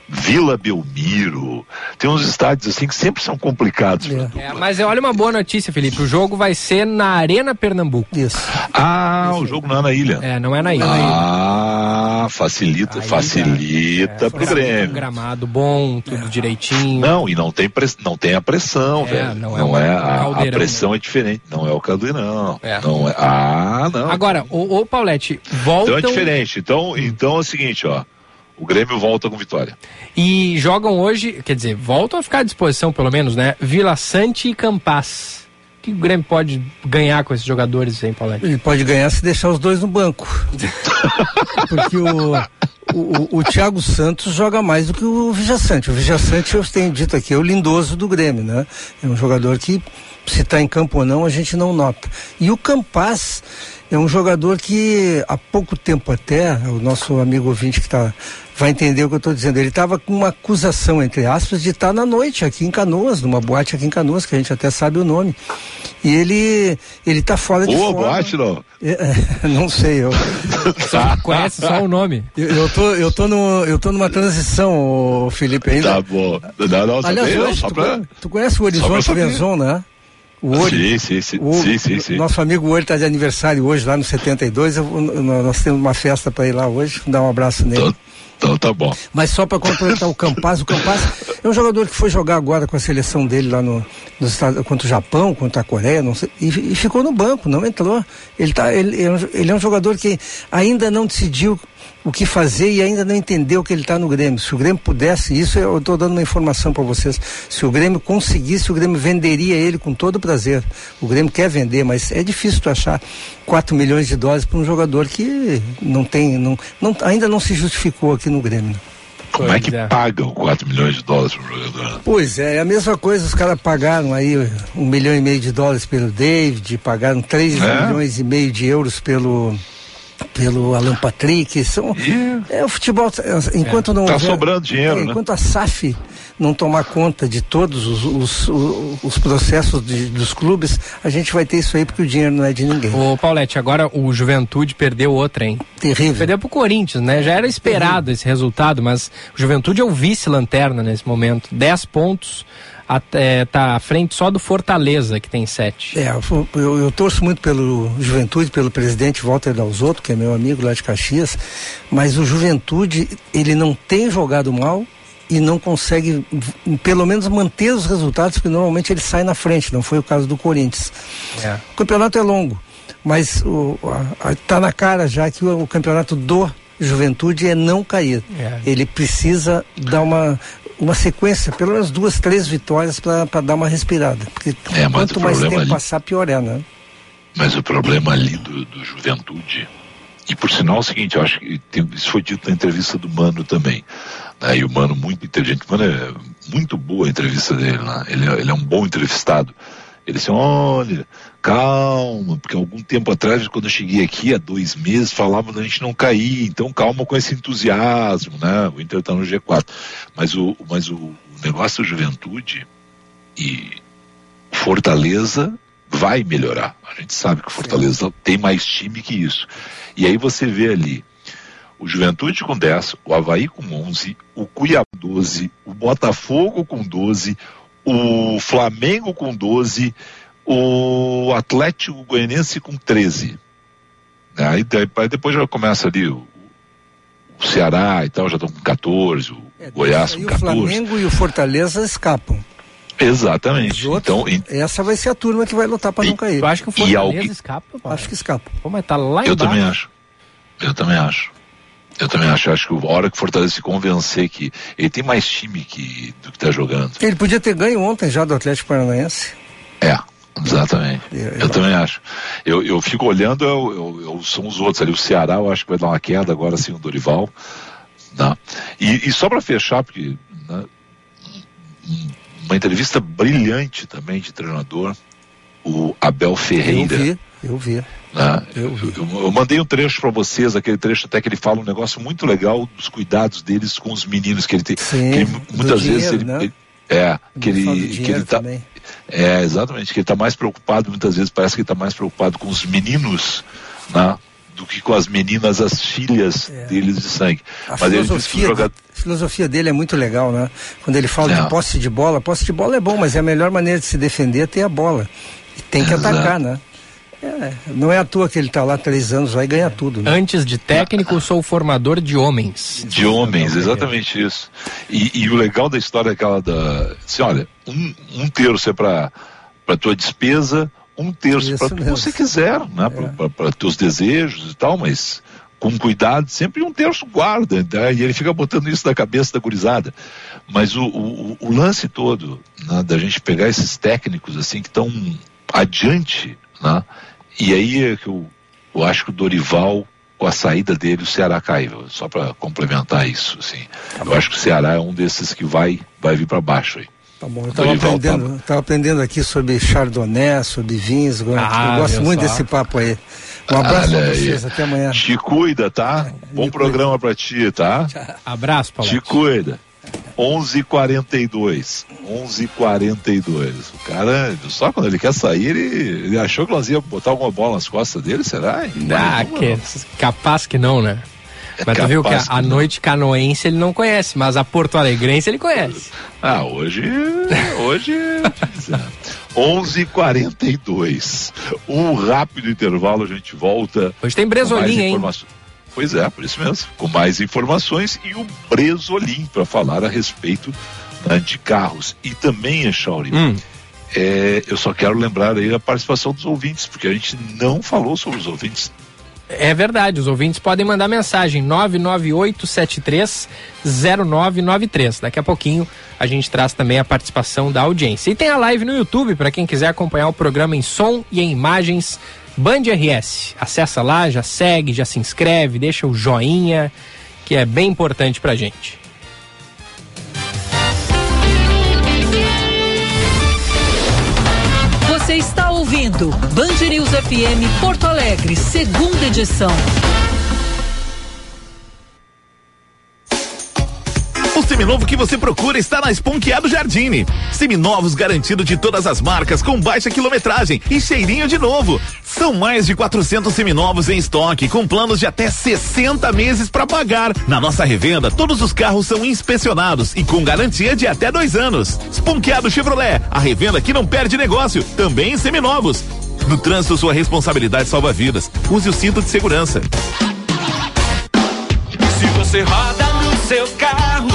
Vila Belmiro, tem uns estádios assim que sempre são complicados. É. É, mas olha uma boa notícia, Felipe. O jogo vai ser na Arena Pernambuco. Isso. Ah, Isso. o jogo não é na ilha. É, não é na ilha. Ah, facilita, Aí, facilita é, pro gra- Grêmio. Gramado bom, tudo direitinho. Não, e não tem, press, não tem a pressão, É, velho. não Não, é é, um a, a pressão é diferente. Não é o caldeirão. É. Não é. Ah, não. Agora, o, o Paulette, voltam Então é diferente. Então, então é o seguinte, ó. O Grêmio volta com vitória. e jogam hoje, quer dizer, voltam a ficar à disposição pelo menos, né? Vila Sante e Campas. O que o Grêmio pode ganhar com esses jogadores, hein, Paulette? Ele pode ganhar se deixar os dois no banco. (laughs) Porque o, o, o Thiago Santos joga mais do que o Vijaçante. O Vijaçante, eu tenho dito aqui, é o lindoso do Grêmio, né? É um jogador que, se está em campo ou não, a gente não nota. E o Campas é um jogador que, há pouco tempo até, o nosso amigo ouvinte que está vai entender o que eu estou dizendo. Ele estava com uma acusação, entre aspas, de estar na noite aqui em Canoas, numa boate aqui em Canoas, que a gente até sabe o nome. E ele ele está fora de Boa, forma. boate, não. É, é, não sei, eu, Só conhece só o nome. eu, eu tô, eu, tô no, eu tô numa transição, Felipe, ainda. Tá bom. Não, não, Aliás, não, hoje, só tu, pra... tu conhece o Horizonte saber. Venzon, né? O Sim, Ori. sim, sim. O- sim, sim, sim. Nosso amigo Ori está de aniversário hoje, lá no 72. Eu, nós temos uma festa para ir lá hoje, dar um abraço nele. Então, então tá bom. Mas só para completar o Campaz, o Campaz é um jogador que foi jogar agora com a seleção dele lá no, Estados, contra o Japão, contra a Coreia, sei, e, e ficou no banco, não entrou. Ele, tá, ele, é ele é um jogador que ainda não decidiu o que fazer e ainda não entendeu que ele está no Grêmio. Se o Grêmio pudesse, isso eu estou dando uma informação para vocês. Se o Grêmio conseguisse, o Grêmio venderia ele com todo prazer. O Grêmio quer vender, mas é difícil tu achar 4 milhões de dólares para um jogador que não tem, não, não, ainda não se justificou aqui no Grêmio. né? Como é que é. pagam 4 milhões de dólares para um jogador? Pois é, é a mesma coisa, os caras pagaram aí um milhão e meio de dólares pelo David, pagaram 3 É. milhões e meio de euros pelo pelo Alan Patrick, são é o futebol enquanto não Tá houver- sobrando dinheiro, é, né? enquanto a SAF não tomar conta de todos os, os, os- os processos de- dos clubes, a gente vai ter isso aí porque o dinheiro não é de ninguém. Ô, Paulette, agora o Juventude perdeu outra, hein? Terrível. Perdeu pro Corinthians, né? Já era esperado esse resultado, mas o Juventude é o vice-lanterna nesse momento. 10 pontos, até, tá à frente só do Fortaleza, que tem 7. É, eu, eu- eu torço muito pelo Juventude, pelo presidente Walter Dalzotto, que é meu amigo lá de Caxias, mas o Juventude, ele não tem jogado mal e não consegue, pelo menos, manter os resultados, porque normalmente ele sai na frente, não foi o caso do Corinthians. É. O campeonato é longo, mas está na cara já que o, o campeonato do Juventude é não cair. É. Ele precisa dar uma, uma sequência, pelo menos duas, três vitórias para dar uma respirada. Porque É, quanto mais tempo ali- passar, pior é, né? Mas o problema ali do, do Juventude, e por sinal é o seguinte, eu acho que tem- isso foi dito na entrevista do Mano também. Né? E o Mano muito inteligente, o Mano é muito boa a entrevista dele, né? ele, é, ele é um bom entrevistado. Ele disse, olha, calma, porque algum tempo atrás, quando eu cheguei aqui, há dois meses, falavam da gente não cair, então calma com esse entusiasmo, né? O Inter está no G4. Mas o, mas o, negócio da juventude e Fortaleza vai melhorar. A gente sabe que o Fortaleza tem mais time que isso. E aí você vê ali o Juventude com 10, o Havaí com 11, o Cuiabá com 12, o Botafogo com 12, o Flamengo com 12, o Atlético Goianiense com 13. Aí, daí- aí depois já começa ali o, o Ceará e tal, já estão com 14, o É, Goiás com o 14. Flamengo e o Fortaleza escapam. Exatamente. Os outros, Então, em- essa vai ser a turma que vai lutar para não cair. Eu acho que o E Fortaleza escapa. Acho que escapa. Pô, mas tá lá Eu embaixo. também acho. Eu também acho. Eu também acho. Eu acho que a hora que o Fortaleza se convencer que ele tem mais time que, do que está jogando. Ele podia ter ganho ontem já do Atlético Paranaense. É, exatamente. Eu- Eu também acho. Eu, eu fico olhando, eu, eu- eu- são os outros ali. O Ceará eu acho que vai dar uma queda agora sim, o Dorival. Né? E, e só para fechar, porque né, um- uma entrevista brilhante também de treinador, o Abel Eu Ferreira. vi, eu vi. Né? Eu Eu, eu- eu mandei um trecho para vocês, aquele trecho até que ele fala um negócio muito legal dos cuidados deles com os meninos que ele tem. Sim, que ele, muitas vezes ele, né? ele- é que Ele que ele tá, também. é exatamente que ele está mais preocupado muitas vezes parece que ele está mais preocupado com os meninos, né? Do que com as meninas, as filhas É. deles de sangue. A Mas filosofia, jogador a filosofia dele é muito legal, né? Quando ele fala É. de posse de bola, posse de bola é bom, mas é a melhor maneira de se defender é ter a bola. E tem que Exato. atacar, né? É, não é à toa que ele está lá três anos, vai ganhar tudo. Né? Antes de técnico, sou formador de homens. De homens, exatamente isso. E, e o legal da história é aquela da. Assim, olha, um, um terço é para para tua despesa, um terço para o que você quiser, né? É. Para teus desejos e tal, mas com cuidado, sempre um terço guarda, né? e ele fica botando isso na cabeça da gurizada. Mas o, o, o lance todo né, da gente pegar esses técnicos assim que estão adiante, né? E aí é que eu, eu acho que o Dorival, com a saída dele, o Ceará caiu, só para complementar isso. Assim. Tá eu acho que o Ceará é um desses que vai, vai vir para baixo aí. Tá bom, eu estava aprendendo, tava aprendendo aqui sobre Chardonnay, sobre vinhos, ah, eu gosto muito só. desse papo aí. Um abraço para vocês, até amanhã. Te cuida, tá? É, Bom programa para ti, tá? Abraço, Paulo. Te cuida. 11:42. 11:42. O cara, só quando ele quer sair, ele, ele achou que nós ia botar alguma bola nas costas dele, será? Ah, que, capaz que não, né? É mas tu viu que a, a noite canoense ele não conhece, mas a Porto Alegrense ele conhece. Ah, hoje. Hoje. 11:42. Um rápido intervalo, a gente volta. Hoje tem Bresolim, hein? Pois é, por isso mesmo. Com mais informações e o Bresolim para falar a respeito né, de carros. E também, Echauri, hum. é, eu só quero lembrar aí a participação dos ouvintes, porque a gente não falou sobre os ouvintes é verdade, os ouvintes podem mandar mensagem 998730993. Daqui a pouquinho a gente traz também a participação da audiência. E tem a live no YouTube para quem quiser acompanhar o programa em som e em imagens Band RS. Acessa lá, já segue, já se inscreve, deixa o joinha, que é bem importante pra gente. Você está ouvindo Band News FM Porto Alegre, segunda edição. O seminovo que você procura está na Esponqueado Jardine. Seminovos garantido de todas as marcas, com baixa quilometragem e cheirinho de novo. São mais de 400 seminovos em estoque, com planos de até 60 meses para pagar. Na nossa revenda, todos os carros são inspecionados e com garantia de até dois anos. Esponqueado Chevrolet, a revenda que não perde negócio, também em seminovos. No trânsito, sua responsabilidade salva vidas. Use o cinto de segurança. Se você roda no seu carro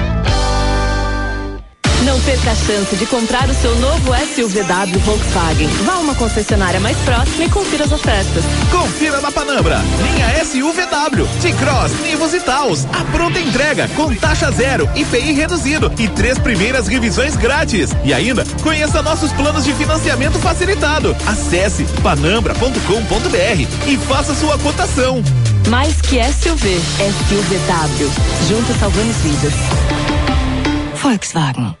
Perca a chance de comprar o seu novo SUVW Volkswagen. Vá a uma concessionária mais próxima e confira as ofertas. Confira na Panambra. Linha SUVW, T-Cross, Nivus e Taos. A pronta entrega com taxa zero, IPI reduzido e três primeiras revisões grátis. E ainda, conheça nossos planos de financiamento facilitado. Acesse panambra.com.br e faça sua cotação. Mais que SUV, SUVW. Juntos salvamos vidas. Volkswagen.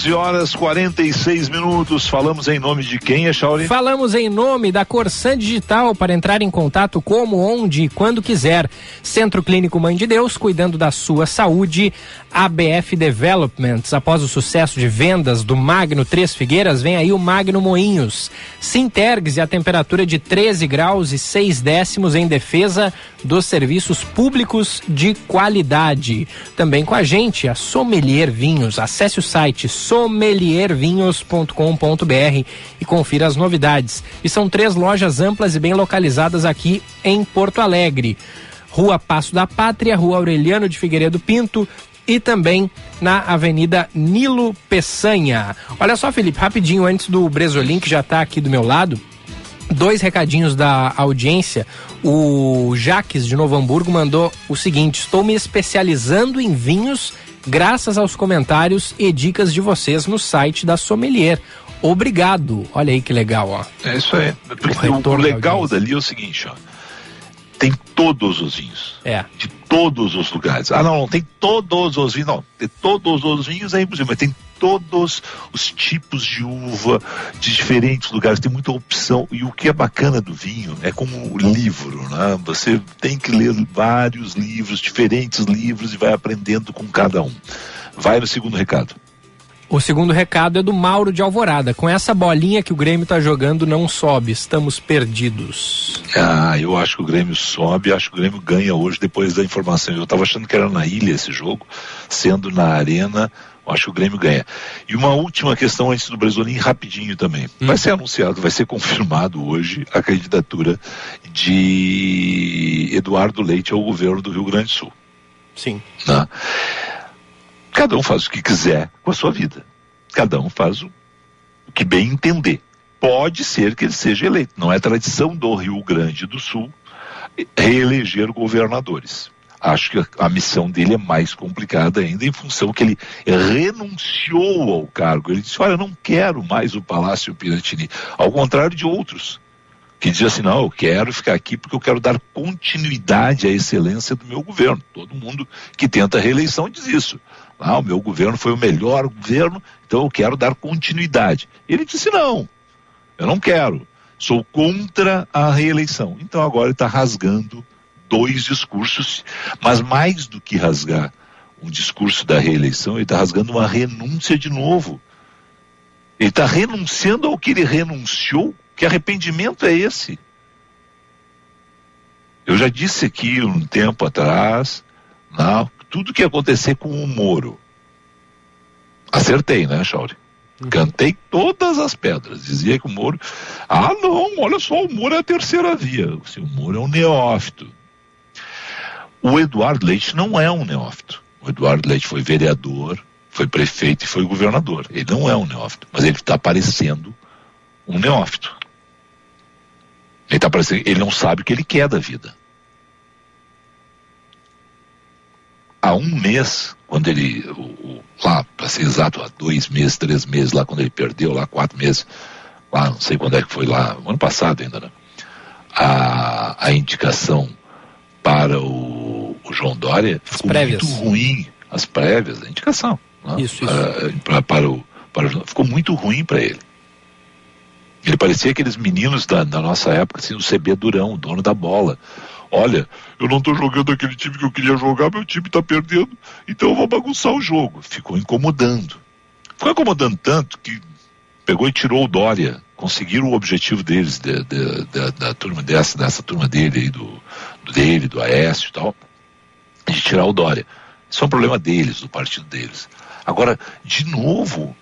11 horas 46 minutos. Falamos em nome de quem, é? Falamos em nome da Corsan Digital para entrar em contato como, onde e quando quiser. Centro Clínico Mãe de Deus, cuidando da sua saúde. ABF Developments. Após o sucesso de vendas do Magno Três Figueiras, vem aí o Magno Moinhos. Sintergs e a temperatura de 13 graus e 6 décimos em defesa dos serviços públicos de qualidade. Também com a gente, a Sommelier Vinhos. Acesse o site sommeliervinhos.com.br e confira as novidades. E são três lojas amplas e bem localizadas aqui em Porto Alegre. Rua Passo da Pátria, Rua Aureliano de Figueiredo Pinto e também na Avenida Nilo Peçanha. Olha só, Felipe, rapidinho antes do Bresolim, que já está aqui do meu lado, dois recadinhos da audiência. O Jaques de Novo Hamburgo mandou o seguinte: estou me especializando em vinhos graças aos comentários e dicas de vocês no site da Sommelier. Obrigado. Olha aí que legal, ó. É isso aí. O, o legal dali é o seguinte, ó. Tem todos os vinhos. É. De todos os lugares. Ah, não, não tem todos os vinhos, não. Tem todos os vinhos é impossível, mas tem todos os tipos de uva de diferentes lugares, tem muita opção. E o que é bacana do vinho é como livro, né? Você tem que ler vários livros, diferentes livros, e vai aprendendo com cada um. Vai no segundo recado. O segundo recado é do Mauro de Alvorada. Com essa bolinha que o Grêmio está jogando, não sobe, estamos perdidos. Ah, eu acho que o Grêmio sobe, acho que o Grêmio ganha hoje depois da informação. Eu estava achando que era na ilha esse jogo, sendo na arena, eu acho que o Grêmio ganha. E uma última questão antes do Brasolim, rapidinho também. Hum. Vai ser anunciado, vai ser confirmado hoje a candidatura de Eduardo Leite ao governo do Rio Grande do Sul. Sim. Né? Cada um faz o que quiser com a sua vida. Cada um faz o que bem entender. Pode ser que ele seja eleito. Não é tradição do Rio Grande do Sul reeleger governadores. Acho que a missão dele é mais complicada ainda em função que ele renunciou ao cargo. Ele disse: Olha, não quero mais o Palácio Piratini. Ao contrário de outros que dizem assim: Não, eu quero ficar aqui porque eu quero dar continuidade à excelência do meu governo. Todo mundo que tenta a reeleição diz isso. Ah, o meu governo foi o melhor governo, então eu quero dar continuidade. Ele disse: Não, eu não quero. Sou contra a reeleição. Então agora ele está rasgando dois discursos, mas mais do que rasgar um discurso da reeleição, ele está rasgando uma renúncia de novo. Ele está renunciando ao que ele renunciou. Que arrependimento é esse? Eu já disse aqui um tempo atrás, não, tudo que acontecer com o Moro. Acertei, né, Chauri? Uhum. Cantei todas as pedras. Dizia que o Moro. Ah, não, olha só, o Moro é a terceira via. O Moro é um neófito. O Eduardo Leite não é um neófito. O Eduardo Leite foi vereador, foi prefeito e foi governador. Ele não é um neófito, mas ele está parecendo um neófito. Ele está parecendo, ele não sabe o que ele quer da vida. Há um mês, quando ele, o, o, lá, para ser exato, há dois meses, três meses, lá quando ele perdeu, lá quatro meses, lá, não sei quando é que foi lá, ano passado ainda, né? A, a indicação para o, o João Dória ficou muito ruim. As prévias, a indicação. Né? Isso, isso. Para, para, o, para o, ficou muito ruim para ele. Ele parecia aqueles meninos da, da nossa época, assim, o CB Durão, o dono da bola. Olha, eu não estou jogando aquele time que eu queria jogar, meu time está perdendo, então eu vou bagunçar o jogo. Ficou incomodando. Ficou incomodando tanto que pegou e tirou o Dória. Conseguiram o objetivo deles, de, de, de, da turma dessa, dessa turma dele aí, do, do dele, do Aécio e tal, de tirar o Dória. Isso é um problema deles, do partido deles. Agora, de novo,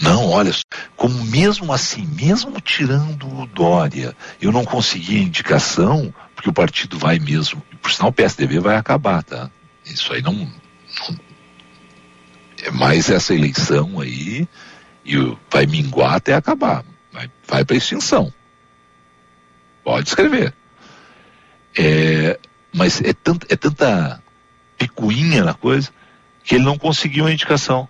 não, olha, como mesmo assim, mesmo tirando o Dória, eu não consegui a indicação, porque o partido vai mesmo, por sinal o PSDB vai acabar, tá? Isso aí não, não é mais essa eleição aí e vai minguar até acabar, vai, vai para extinção. Pode escrever. É, mas é, tant, é tanta picuinha na coisa que ele não conseguiu a indicação.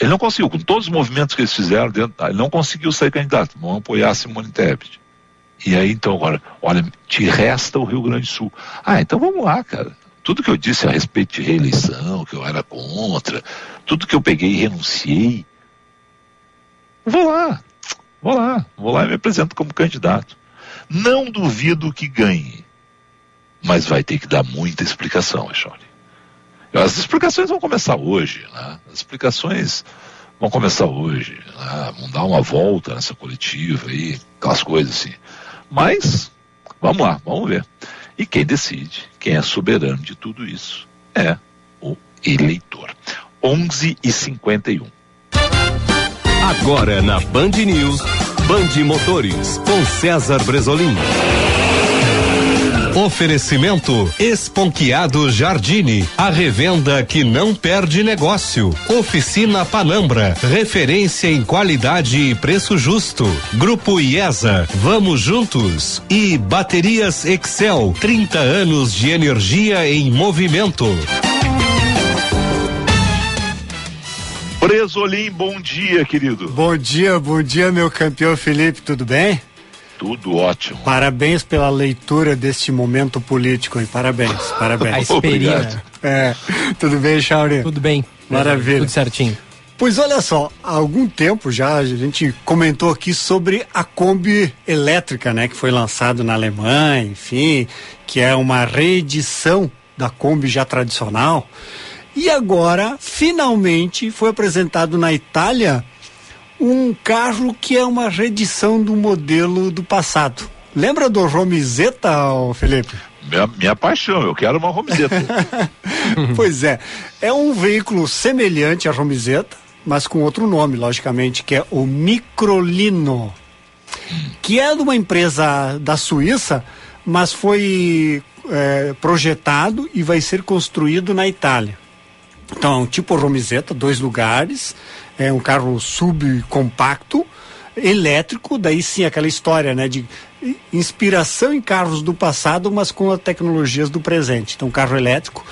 Ele não conseguiu, com todos os movimentos que eles fizeram dentro, ele não conseguiu ser candidato, vão apoiar Simone Tebet. E aí então agora, olha, te resta o Rio Grande do Sul. Ah, então vamos lá, cara. Tudo que eu disse a respeito de reeleição, que eu era contra, tudo que eu peguei e renunciei, vou lá, vou lá, vou lá e me apresento como candidato. Não duvido que ganhe, mas vai ter que dar muita explicação, Echone. As explicações vão começar hoje, né? As explicações vão começar hoje, né? Vão dar uma volta nessa coletiva aí, aquelas coisas assim. Mas, vamos lá, vamos ver. E quem decide, quem é soberano de tudo isso, é o eleitor. 11 e 51. Agora na Band News, Band Motores, com César Bresolim. Oferecimento Esponquiado Jardine, a revenda que não perde negócio. Oficina Panambra, referência em qualidade e preço justo. Grupo IESA, vamos juntos. E Baterias Excel, 30 anos de energia em movimento. Bresolim, bom dia, querido. Bom dia, bom dia, meu campeão Felipe, tudo bem? Tudo ótimo. Parabéns pela leitura deste momento político, hein? Parabéns, parabéns. A esperina. É, tudo bem, Chauri? Tudo bem. Maravilha. Tudo certinho. Pois olha só, há algum tempo já a gente comentou aqui sobre a Kombi elétrica, né, que foi lançado na Alemanha, enfim, que é uma reedição da Kombi já tradicional. E agora, finalmente, foi apresentado na Itália um carro que é uma reedição do modelo do passado. Lembra do Romizeta, Felipe? Minha, minha paixão, eu quero uma Romizeta. (laughs) pois é, é um veículo semelhante à Romizeta, mas com outro nome, logicamente, que é o Microlino, que é de uma empresa da Suíça, mas foi é, projetado e vai ser construído na Itália. Então, tipo Romizeta, dois lugares, é um carro subcompacto, elétrico, daí sim aquela história, né, de inspiração em carros do passado, mas com as tecnologias do presente. Então, carro elétrico.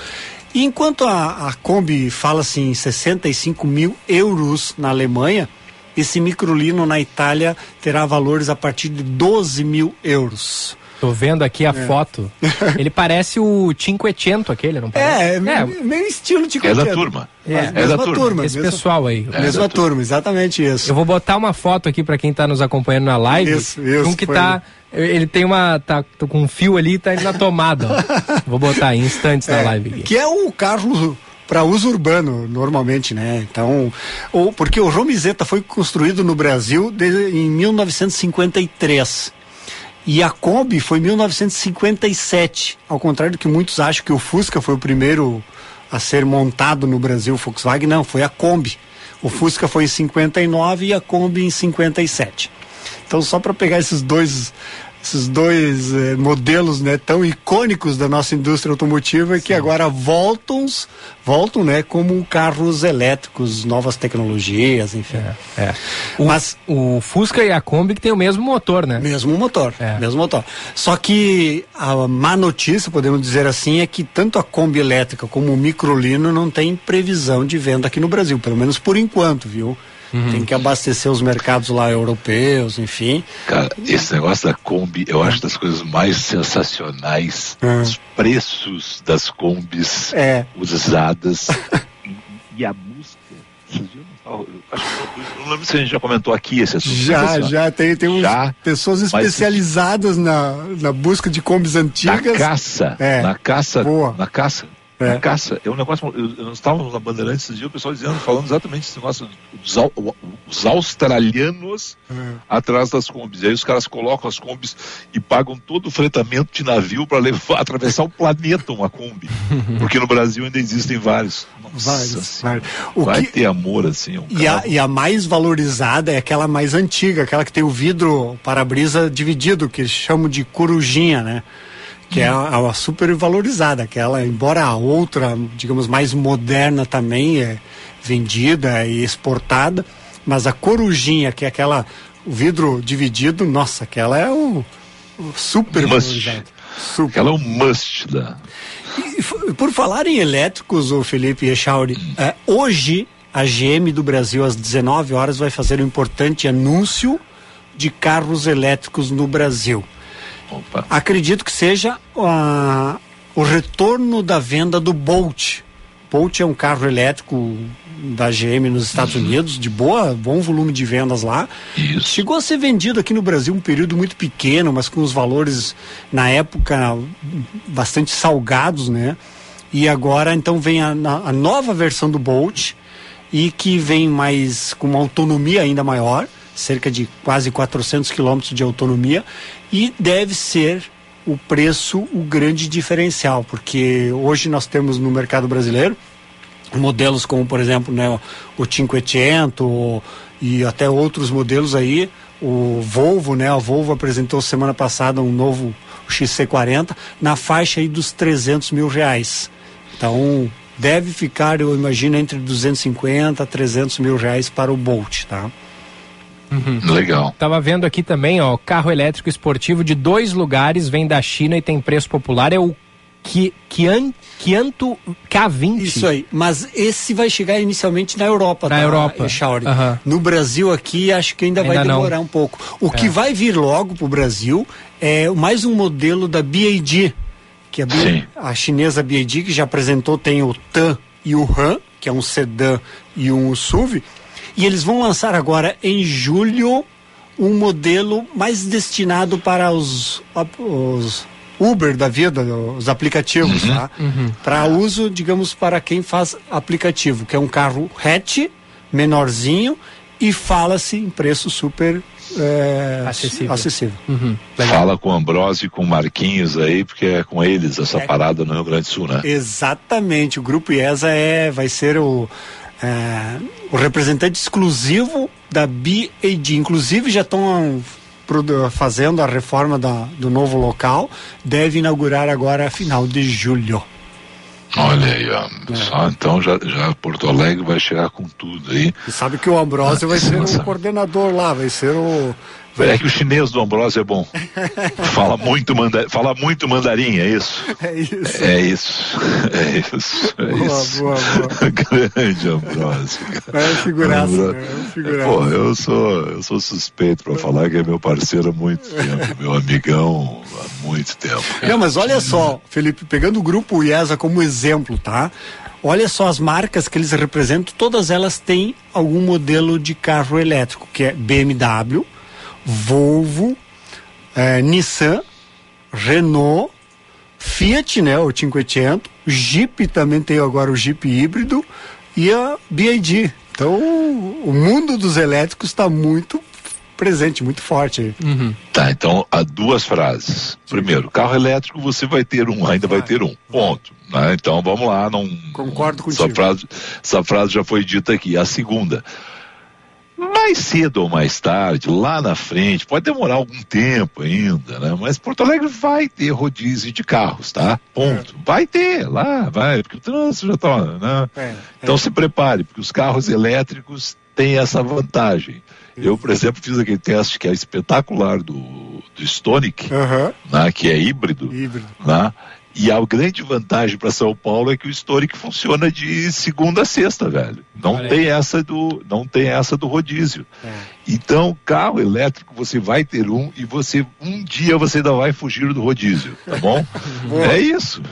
E enquanto a, a Kombi fala-se em 65 mil euros na Alemanha, esse microlino na Itália terá valores a partir de 12 mil euros. Tô vendo aqui a É. foto. (laughs) Ele parece o Cinquecento aquele, não parece? É, meio, meio estilo de É da turma. É, Mas mesma turma. Esse mesma- pessoal aí. mesma turma, exatamente isso. Eu vou botar uma foto aqui pra quem tá nos acompanhando na live. Isso, isso, Um que tá. Ele tem uma. tá com um fio ali e tá indo na tomada. ó. (laughs) Vou botar em instantes na É, live aqui. Que é um carro para uso urbano, normalmente, né? Então, ou, porque o Romizeta foi construído no Brasil de- em 1953. E a Kombi foi em 1957. Ao contrário do que muitos acham que o Fusca foi o primeiro a ser montado no Brasil, Volkswagen, não, foi a Kombi. O Fusca foi em 59 e a Kombi em 57. Então, só para pegar esses dois esses dois eh, modelos né, tão icônicos da nossa indústria automotiva que agora voltam, voltam né, como carros elétricos, novas tecnologias, enfim. É. O, Mas o Fusca e a Kombi que tem o mesmo motor, né? Mesmo motor, mesmo motor. Só que a má notícia, podemos dizer assim, é que tanto a Kombi elétrica como o Microlino não tem previsão de venda aqui no Brasil, pelo menos por enquanto, viu? Tem que abastecer os mercados lá europeus, enfim. Cara, esse negócio da Kombi, eu acho das coisas mais sensacionais. Os preços das Kombis É. usadas (laughs) e a eu não acho que lembro se a gente já comentou aqui esse assunto. Já, assim, já tem, tem uns Já, pessoas mas- especializadas na, na busca de combis Na antigas. caça, É. na caça, Boa. na caça. Na caça, é um negócio. Eu, nós estávamos na Bandeirantes esses dias, o pessoal dizendo, falando exatamente esse negócio dos os australianos atrás das combis. E aí os caras colocam as combis e pagam todo o fretamento de navio para levar, (laughs) atravessar o planeta uma Kombi. (laughs) Porque no Brasil ainda existem vários. Nossa Vários, Senhora, vários. O Vai que- ter amor assim. Um E a, e a mais valorizada é aquela mais antiga, aquela que tem o vidro para-brisa dividido, que eles chamam de corujinha, né? Que é a, a super valorizada, aquela, embora a outra, digamos, mais moderna também é vendida e exportada, mas a corujinha, que é aquela, o vidro dividido, nossa, aquela é o, o super Must. valorizada. Aquela é um must da. E f- por falar em elétricos, o Felipe Echauri, é, hoje a GM do Brasil às 19 horas vai fazer um importante anúncio de carros elétricos no Brasil. Opa. Acredito que seja ah, o retorno da venda do Bolt. Bolt é um carro elétrico da GM nos Estados Unidos, de boa, bom volume de vendas lá. Chegou a ser vendido aqui no Brasil um período muito pequeno, mas com os valores na época bastante salgados, né? E agora então vem a, a nova versão do Bolt e que vem mais com uma autonomia ainda maior, cerca de quase 400 quilômetros de autonomia e deve ser o preço o grande diferencial, porque hoje nós temos no mercado brasileiro modelos como, por exemplo, né, o Cinquecento e até outros modelos aí. O Volvo, né? A Volvo apresentou semana passada um novo XC40 na faixa aí dos 300 mil reais. Então, deve ficar, eu imagino, entre 250 a 300 mil reais para o Bolt, tá? Legal. Tava vendo aqui também, ó, carro elétrico esportivo de dois lugares, vem da China e tem preço popular, é o Kian, Kianto K20. Isso aí. Mas esse vai chegar inicialmente na Europa, Na tá, Europa. Echauri? Aham. No Brasil aqui, acho que ainda, vai Ainda não. demorar um pouco. O É. que vai vir logo pro Brasil é mais um modelo da BAD, que é a, a chinesa BAD, que já apresentou, tem o Tan e o Han, que é um sedã e um SUV. E eles vão lançar agora em julho um modelo mais destinado para os, os Uber da vida, os aplicativos, tá? Para uso, digamos, para quem faz aplicativo, que é um carro hatch, menorzinho e fala-se em preço super é, Acessível. acessível. Fala com o Ambrosio e com o Marquinhos aí, porque é com eles essa parada no Rio Grande do Sul, né? Exatamente, o grupo IESA é, vai ser o, é, o representante exclusivo da BAD. Inclusive já estão produ- fazendo a reforma da- do novo local, deve inaugurar agora final de julho. Olha aí, ó. Só então já, já Porto Alegre vai chegar com tudo aí. E sabe que o Ambrósio vai ser o Nossa. coordenador lá, vai ser o. É que o chinês do Ambrosio é bom. Fala muito, manda, fala muito mandarim, é isso? É isso. É isso. É isso. É Boa, isso. boa, (laughs) Grande Ambrosio. cara. É figuraça, Ambro- né? É figuraça. Pô, eu sou, eu sou suspeito pra falar que é meu parceiro há muito tempo, meu amigão há muito tempo. Não, mas olha só, Felipe, pegando o grupo IESA como exemplo, tá? Olha só as marcas que eles representam, todas elas têm algum modelo de carro elétrico, que é BMW, Volvo, eh, Nissan, Renault, Fiat, né, o 500, Jeep também tem agora o Jeep híbrido e a BYD. Então, o mundo dos elétricos está muito presente, muito forte aí. Tá, então há duas frases. Primeiro, carro elétrico você vai ter um, ainda vai ter um. Ponto. né? Então vamos lá, não. Concordo Essa frase, essa frase já foi dita aqui. A segunda. Mais cedo ou mais tarde, lá na frente, pode demorar algum tempo ainda, né? Mas Porto Alegre vai ter rodízio de carros, tá? Ponto. Vai ter, lá, vai, porque o trânsito já tá, né? É, Então se prepare, porque os carros elétricos têm essa vantagem. Eu, por exemplo, fiz aquele teste que é espetacular do, do Stonic, né, que é híbrido. Híbrido. Né, e a grande vantagem para São Paulo é que o Stonic funciona de segunda a sexta, velho. Não Olha tem essa do, não tem essa do rodízio. Então, carro elétrico você vai ter um e você um dia você ainda vai fugir do rodízio, tá bom? (laughs) É isso.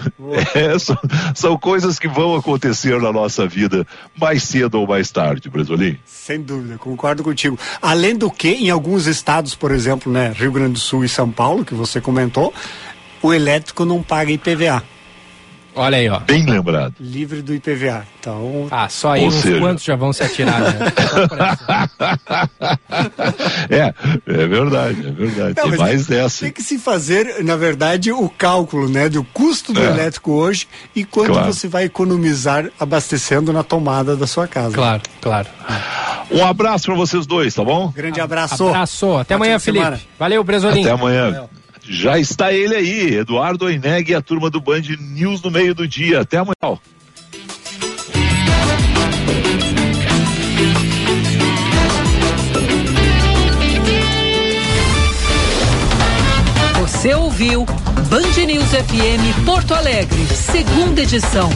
É, são, são coisas que vão acontecer na nossa vida mais cedo ou mais tarde, Brasolim. Sem dúvida, concordo contigo. Além do que, em alguns estados, por exemplo, né, Rio Grande do Sul e São Paulo, que você comentou, o elétrico não paga IPVA. Olha aí, ó. Bem lembrado. Livre do IPVA. Então. Ah, só aí Ou uns seja- quantos já vão se atirar, né? (laughs) É, é verdade, é verdade. Não, tem mais dessa. Tem que se fazer, na verdade, o cálculo, né, do custo do É. elétrico hoje e quanto Claro. você vai economizar abastecendo na tomada da sua casa. Claro, claro. Um abraço para vocês dois, tá bom? Grande abraço. Abraço. Até Ótima amanhã, Felipe. Valeu, Bresolim. Até amanhã. Já está ele aí, Eduardo Oineg e a turma do Band News no meio do dia. Até amanhã. Você ouviu Band News FM Porto Alegre, segunda edição.